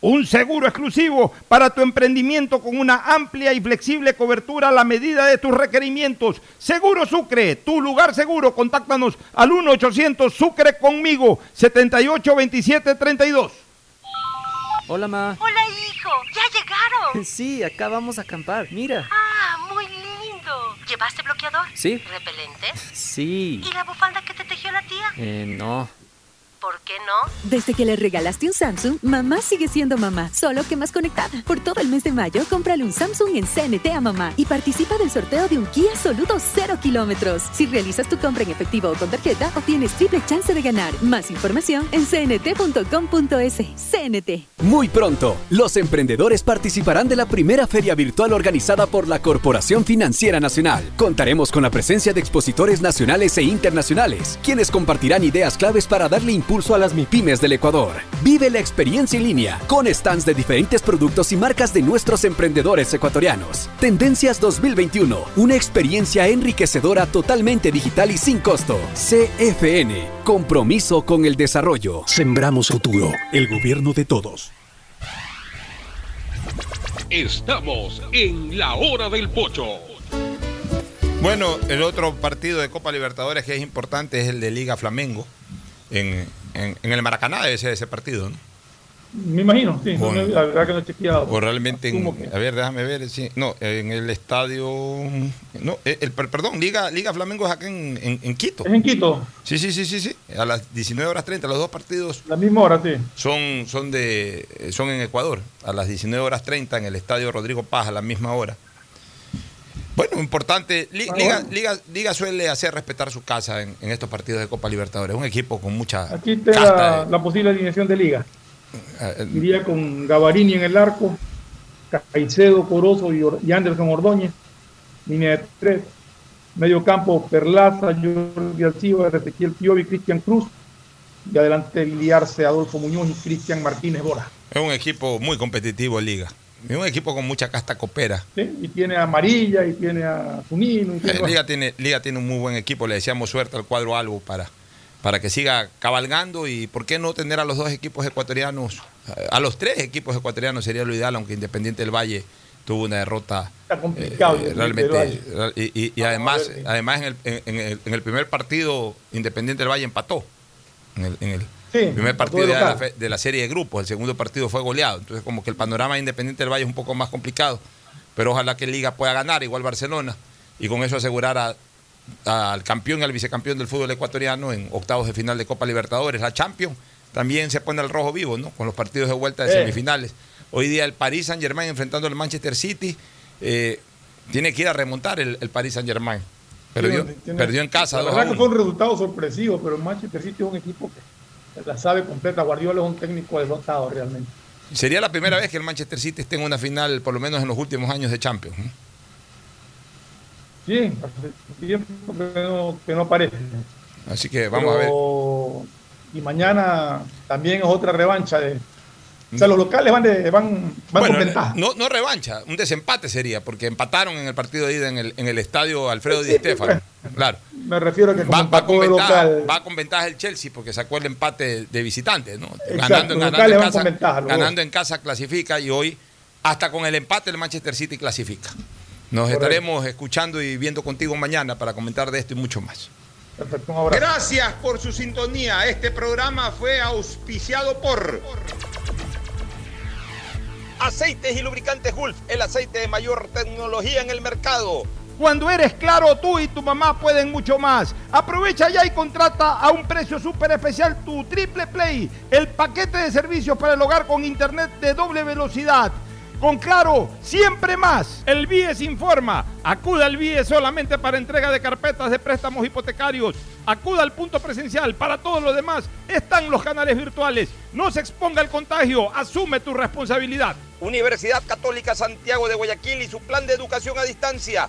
un seguro exclusivo para tu emprendimiento con una amplia y flexible cobertura a la medida de tus requerimientos. Seguro Sucre, tu lugar seguro. Contáctanos al 1-800 Sucre conmigo, 782732. Hola, ma. Hola, hijo. ¿Ya llegaron? Sí, acá vamos a acampar. Mira. Ah, muy lindo. ¿Llevaste bloqueador? Sí. ¿Repelente? Sí. ¿Y la bufanda que te tejió la tía? Eh, no. ¿Por qué no? Desde que le regalaste un Samsung, mamá sigue siendo mamá, solo que más conectada. Por todo el mes de mayo, cómprale un Samsung en CNT a mamá y participa del sorteo de un Kia Soluto 0 kilómetros. Si realizas tu compra en efectivo o con tarjeta, obtienes triple chance de ganar. Más información en cnt.com.es. CNT. Muy pronto, los emprendedores participarán de la primera feria virtual organizada por la Corporación Financiera Nacional. Contaremos con la presencia de expositores nacionales e internacionales, quienes compartirán ideas claves para darle impulso a las MIPIMES del Ecuador. Vive la experiencia en línea con stands de diferentes productos y marcas de nuestros emprendedores ecuatorianos. Tendencias 2021, una experiencia enriquecedora totalmente digital y sin costo. CFN, compromiso con el desarrollo. Sembramos futuro, el gobierno de todos. Estamos en la hora del pocho. Bueno, el otro partido de Copa Libertadores que es importante es el de Liga Flamengo en, en, el Maracaná debe ser ese partido, ¿no? Me imagino, sí. la verdad que no he chequeado. O realmente, a ver, déjame ver. Sí, no, en el estadio. No, eh, el, perdón, Liga, Liga Flamengo es acá en, en, Quito. Es en Quito. Sí, sí, sí, sí, sí. A las 19 horas 30, los dos partidos. La misma hora, sí. Son, son, de, son en Ecuador. A las 19 horas 30 en el estadio Rodrigo Paz, a la misma hora. Bueno, importante. Liga, Liga, Liga, suele hacer respetar su casa en, estos partidos de Copa Libertadores. Un equipo con mucha. Aquí está la, posible alineación de Liga. Ah, Iría con Gavarini en el arco, Caicedo, Corozo y, Anderson Ordóñez. Línea de tres. Medio campo, Perlaza, Jordi Alciba, Ezequiel Piovi, Cristian Cruz. Y adelante liarse Adolfo Muñoz y Cristian Martínez Bora. Es un equipo muy competitivo, Liga. Es un equipo con mucha casta copera. Sí, y tiene a Amarilla, y tiene a Zunino. Eh, Liga, tiene, Liga tiene un muy buen equipo. Le deseamos suerte al cuadro Albo para, para que siga cabalgando. Y por qué no tener a los dos equipos ecuatorianos, a los tres equipos ecuatorianos sería lo ideal, aunque Independiente del Valle tuvo una derrota Está complicado. eh, realmente. Y, y- y además, además en, el, en, el, en el primer partido, Independiente del Valle empató. En el, en el Sí, primer partido de la, de serie de grupos. El segundo partido fue goleado. Entonces, como que el panorama de Independiente del Valle es un poco más complicado. Pero ojalá que Liga pueda ganar, igual Barcelona. Y con eso asegurar a- al campeón y al vicecampeón del fútbol ecuatoriano en octavos de final de Copa Libertadores. La Champions también se pone al rojo vivo, ¿no? Con los partidos de vuelta de Eh. semifinales. Hoy día el Paris Saint Germain enfrentando al Manchester City. eh, tiene que ir a remontar el, el Paris Saint Germain. Perdió, tiene- perdió en casa. La 2 a verdad que 1. fue un resultado sorpresivo, pero el Manchester City es un equipo que la sabe completa. Guardiola es un técnico derrotado realmente. Sería la primera vez que el Manchester City esté en una final, por lo menos en los últimos años de Champions. Sí, hace tiempo que no, que no aparece. Así que vamos a ver. Y mañana también es otra revancha de. O sea, los locales van, de, van, van Bueno, con ventaja. no, no revancha, un desempate sería, porque empataron en el partido de ida en el, en el estadio Alfredo Di Stéfano. Claro. Me refiero a que Va, va con ventaja, local. va con ventaja el Chelsea porque sacó el empate de visitantes, ¿no? Exacto, ganando, los ganando locales en van casa, con ventaja, los ganando en casa clasifica y hoy hasta con el empate el Manchester City clasifica. Nos Correcto. estaremos escuchando y viendo contigo mañana para comentar de esto y mucho más. Perfecto, un abrazo. Gracias por su sintonía. Este programa fue auspiciado por Aceites y lubricantes Gulf, el aceite de mayor tecnología en el mercado. Cuando eres claro, tú y tu mamá pueden mucho más. Aprovecha ya y contrata a un precio súper especial tu Triple Play, el paquete de servicios para el hogar con internet de doble velocidad. Con Claro, siempre más. El BIES informa. Acuda al BIES solamente para entrega de carpetas de préstamos hipotecarios. Acuda al punto presencial. Para todo lo demás están los canales virtuales. No se exponga al contagio. Asume tu responsabilidad. Universidad Católica Santiago de Guayaquil y su plan de educación a distancia,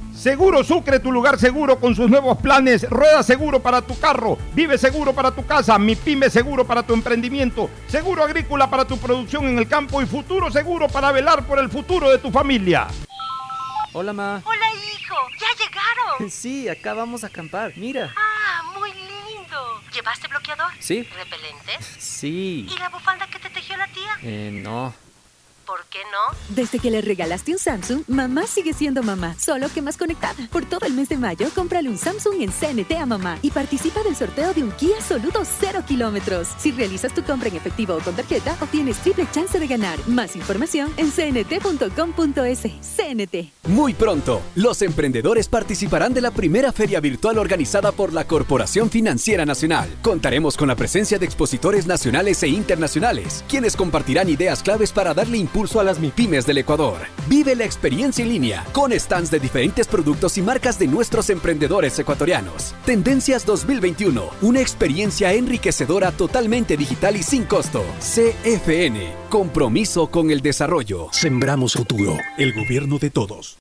Seguro Sucre, tu lugar seguro con sus nuevos planes. Rueda seguro para tu carro. Vive seguro para tu casa. Mi pyme seguro para tu emprendimiento. Seguro agrícola para tu producción en el campo. Y futuro seguro para velar por el futuro de tu familia. Hola, ma. Hola, hijo. ¿Ya llegaron? Sí, acá vamos a acampar. Mira. Ah, muy lindo. ¿Llevaste bloqueador? Sí. ¿Repelente? Sí. ¿Y la bufanda que te tejió la tía? Eh, no. ¿Por qué no? Desde que le regalaste un Samsung, mamá sigue siendo mamá, solo que más conectada. Por todo el mes de mayo, cómprale un Samsung en CNT a mamá y participa del sorteo de un Kia Soluto 0 kilómetros. Si realizas tu compra en efectivo o con tarjeta, obtienes triple chance de ganar. Más información en cnt.com.es. CNT. Muy pronto, los emprendedores participarán de la primera feria virtual organizada por la Corporación Financiera Nacional. Contaremos con la presencia de expositores nacionales e internacionales, quienes compartirán ideas claves para darle a las MIPIMES del Ecuador. Vive la experiencia en línea con stands de diferentes productos y marcas de nuestros emprendedores ecuatorianos. Tendencias 2021, una experiencia enriquecedora totalmente digital y sin costo. CFN, compromiso con el desarrollo. Sembramos futuro, el gobierno de todos.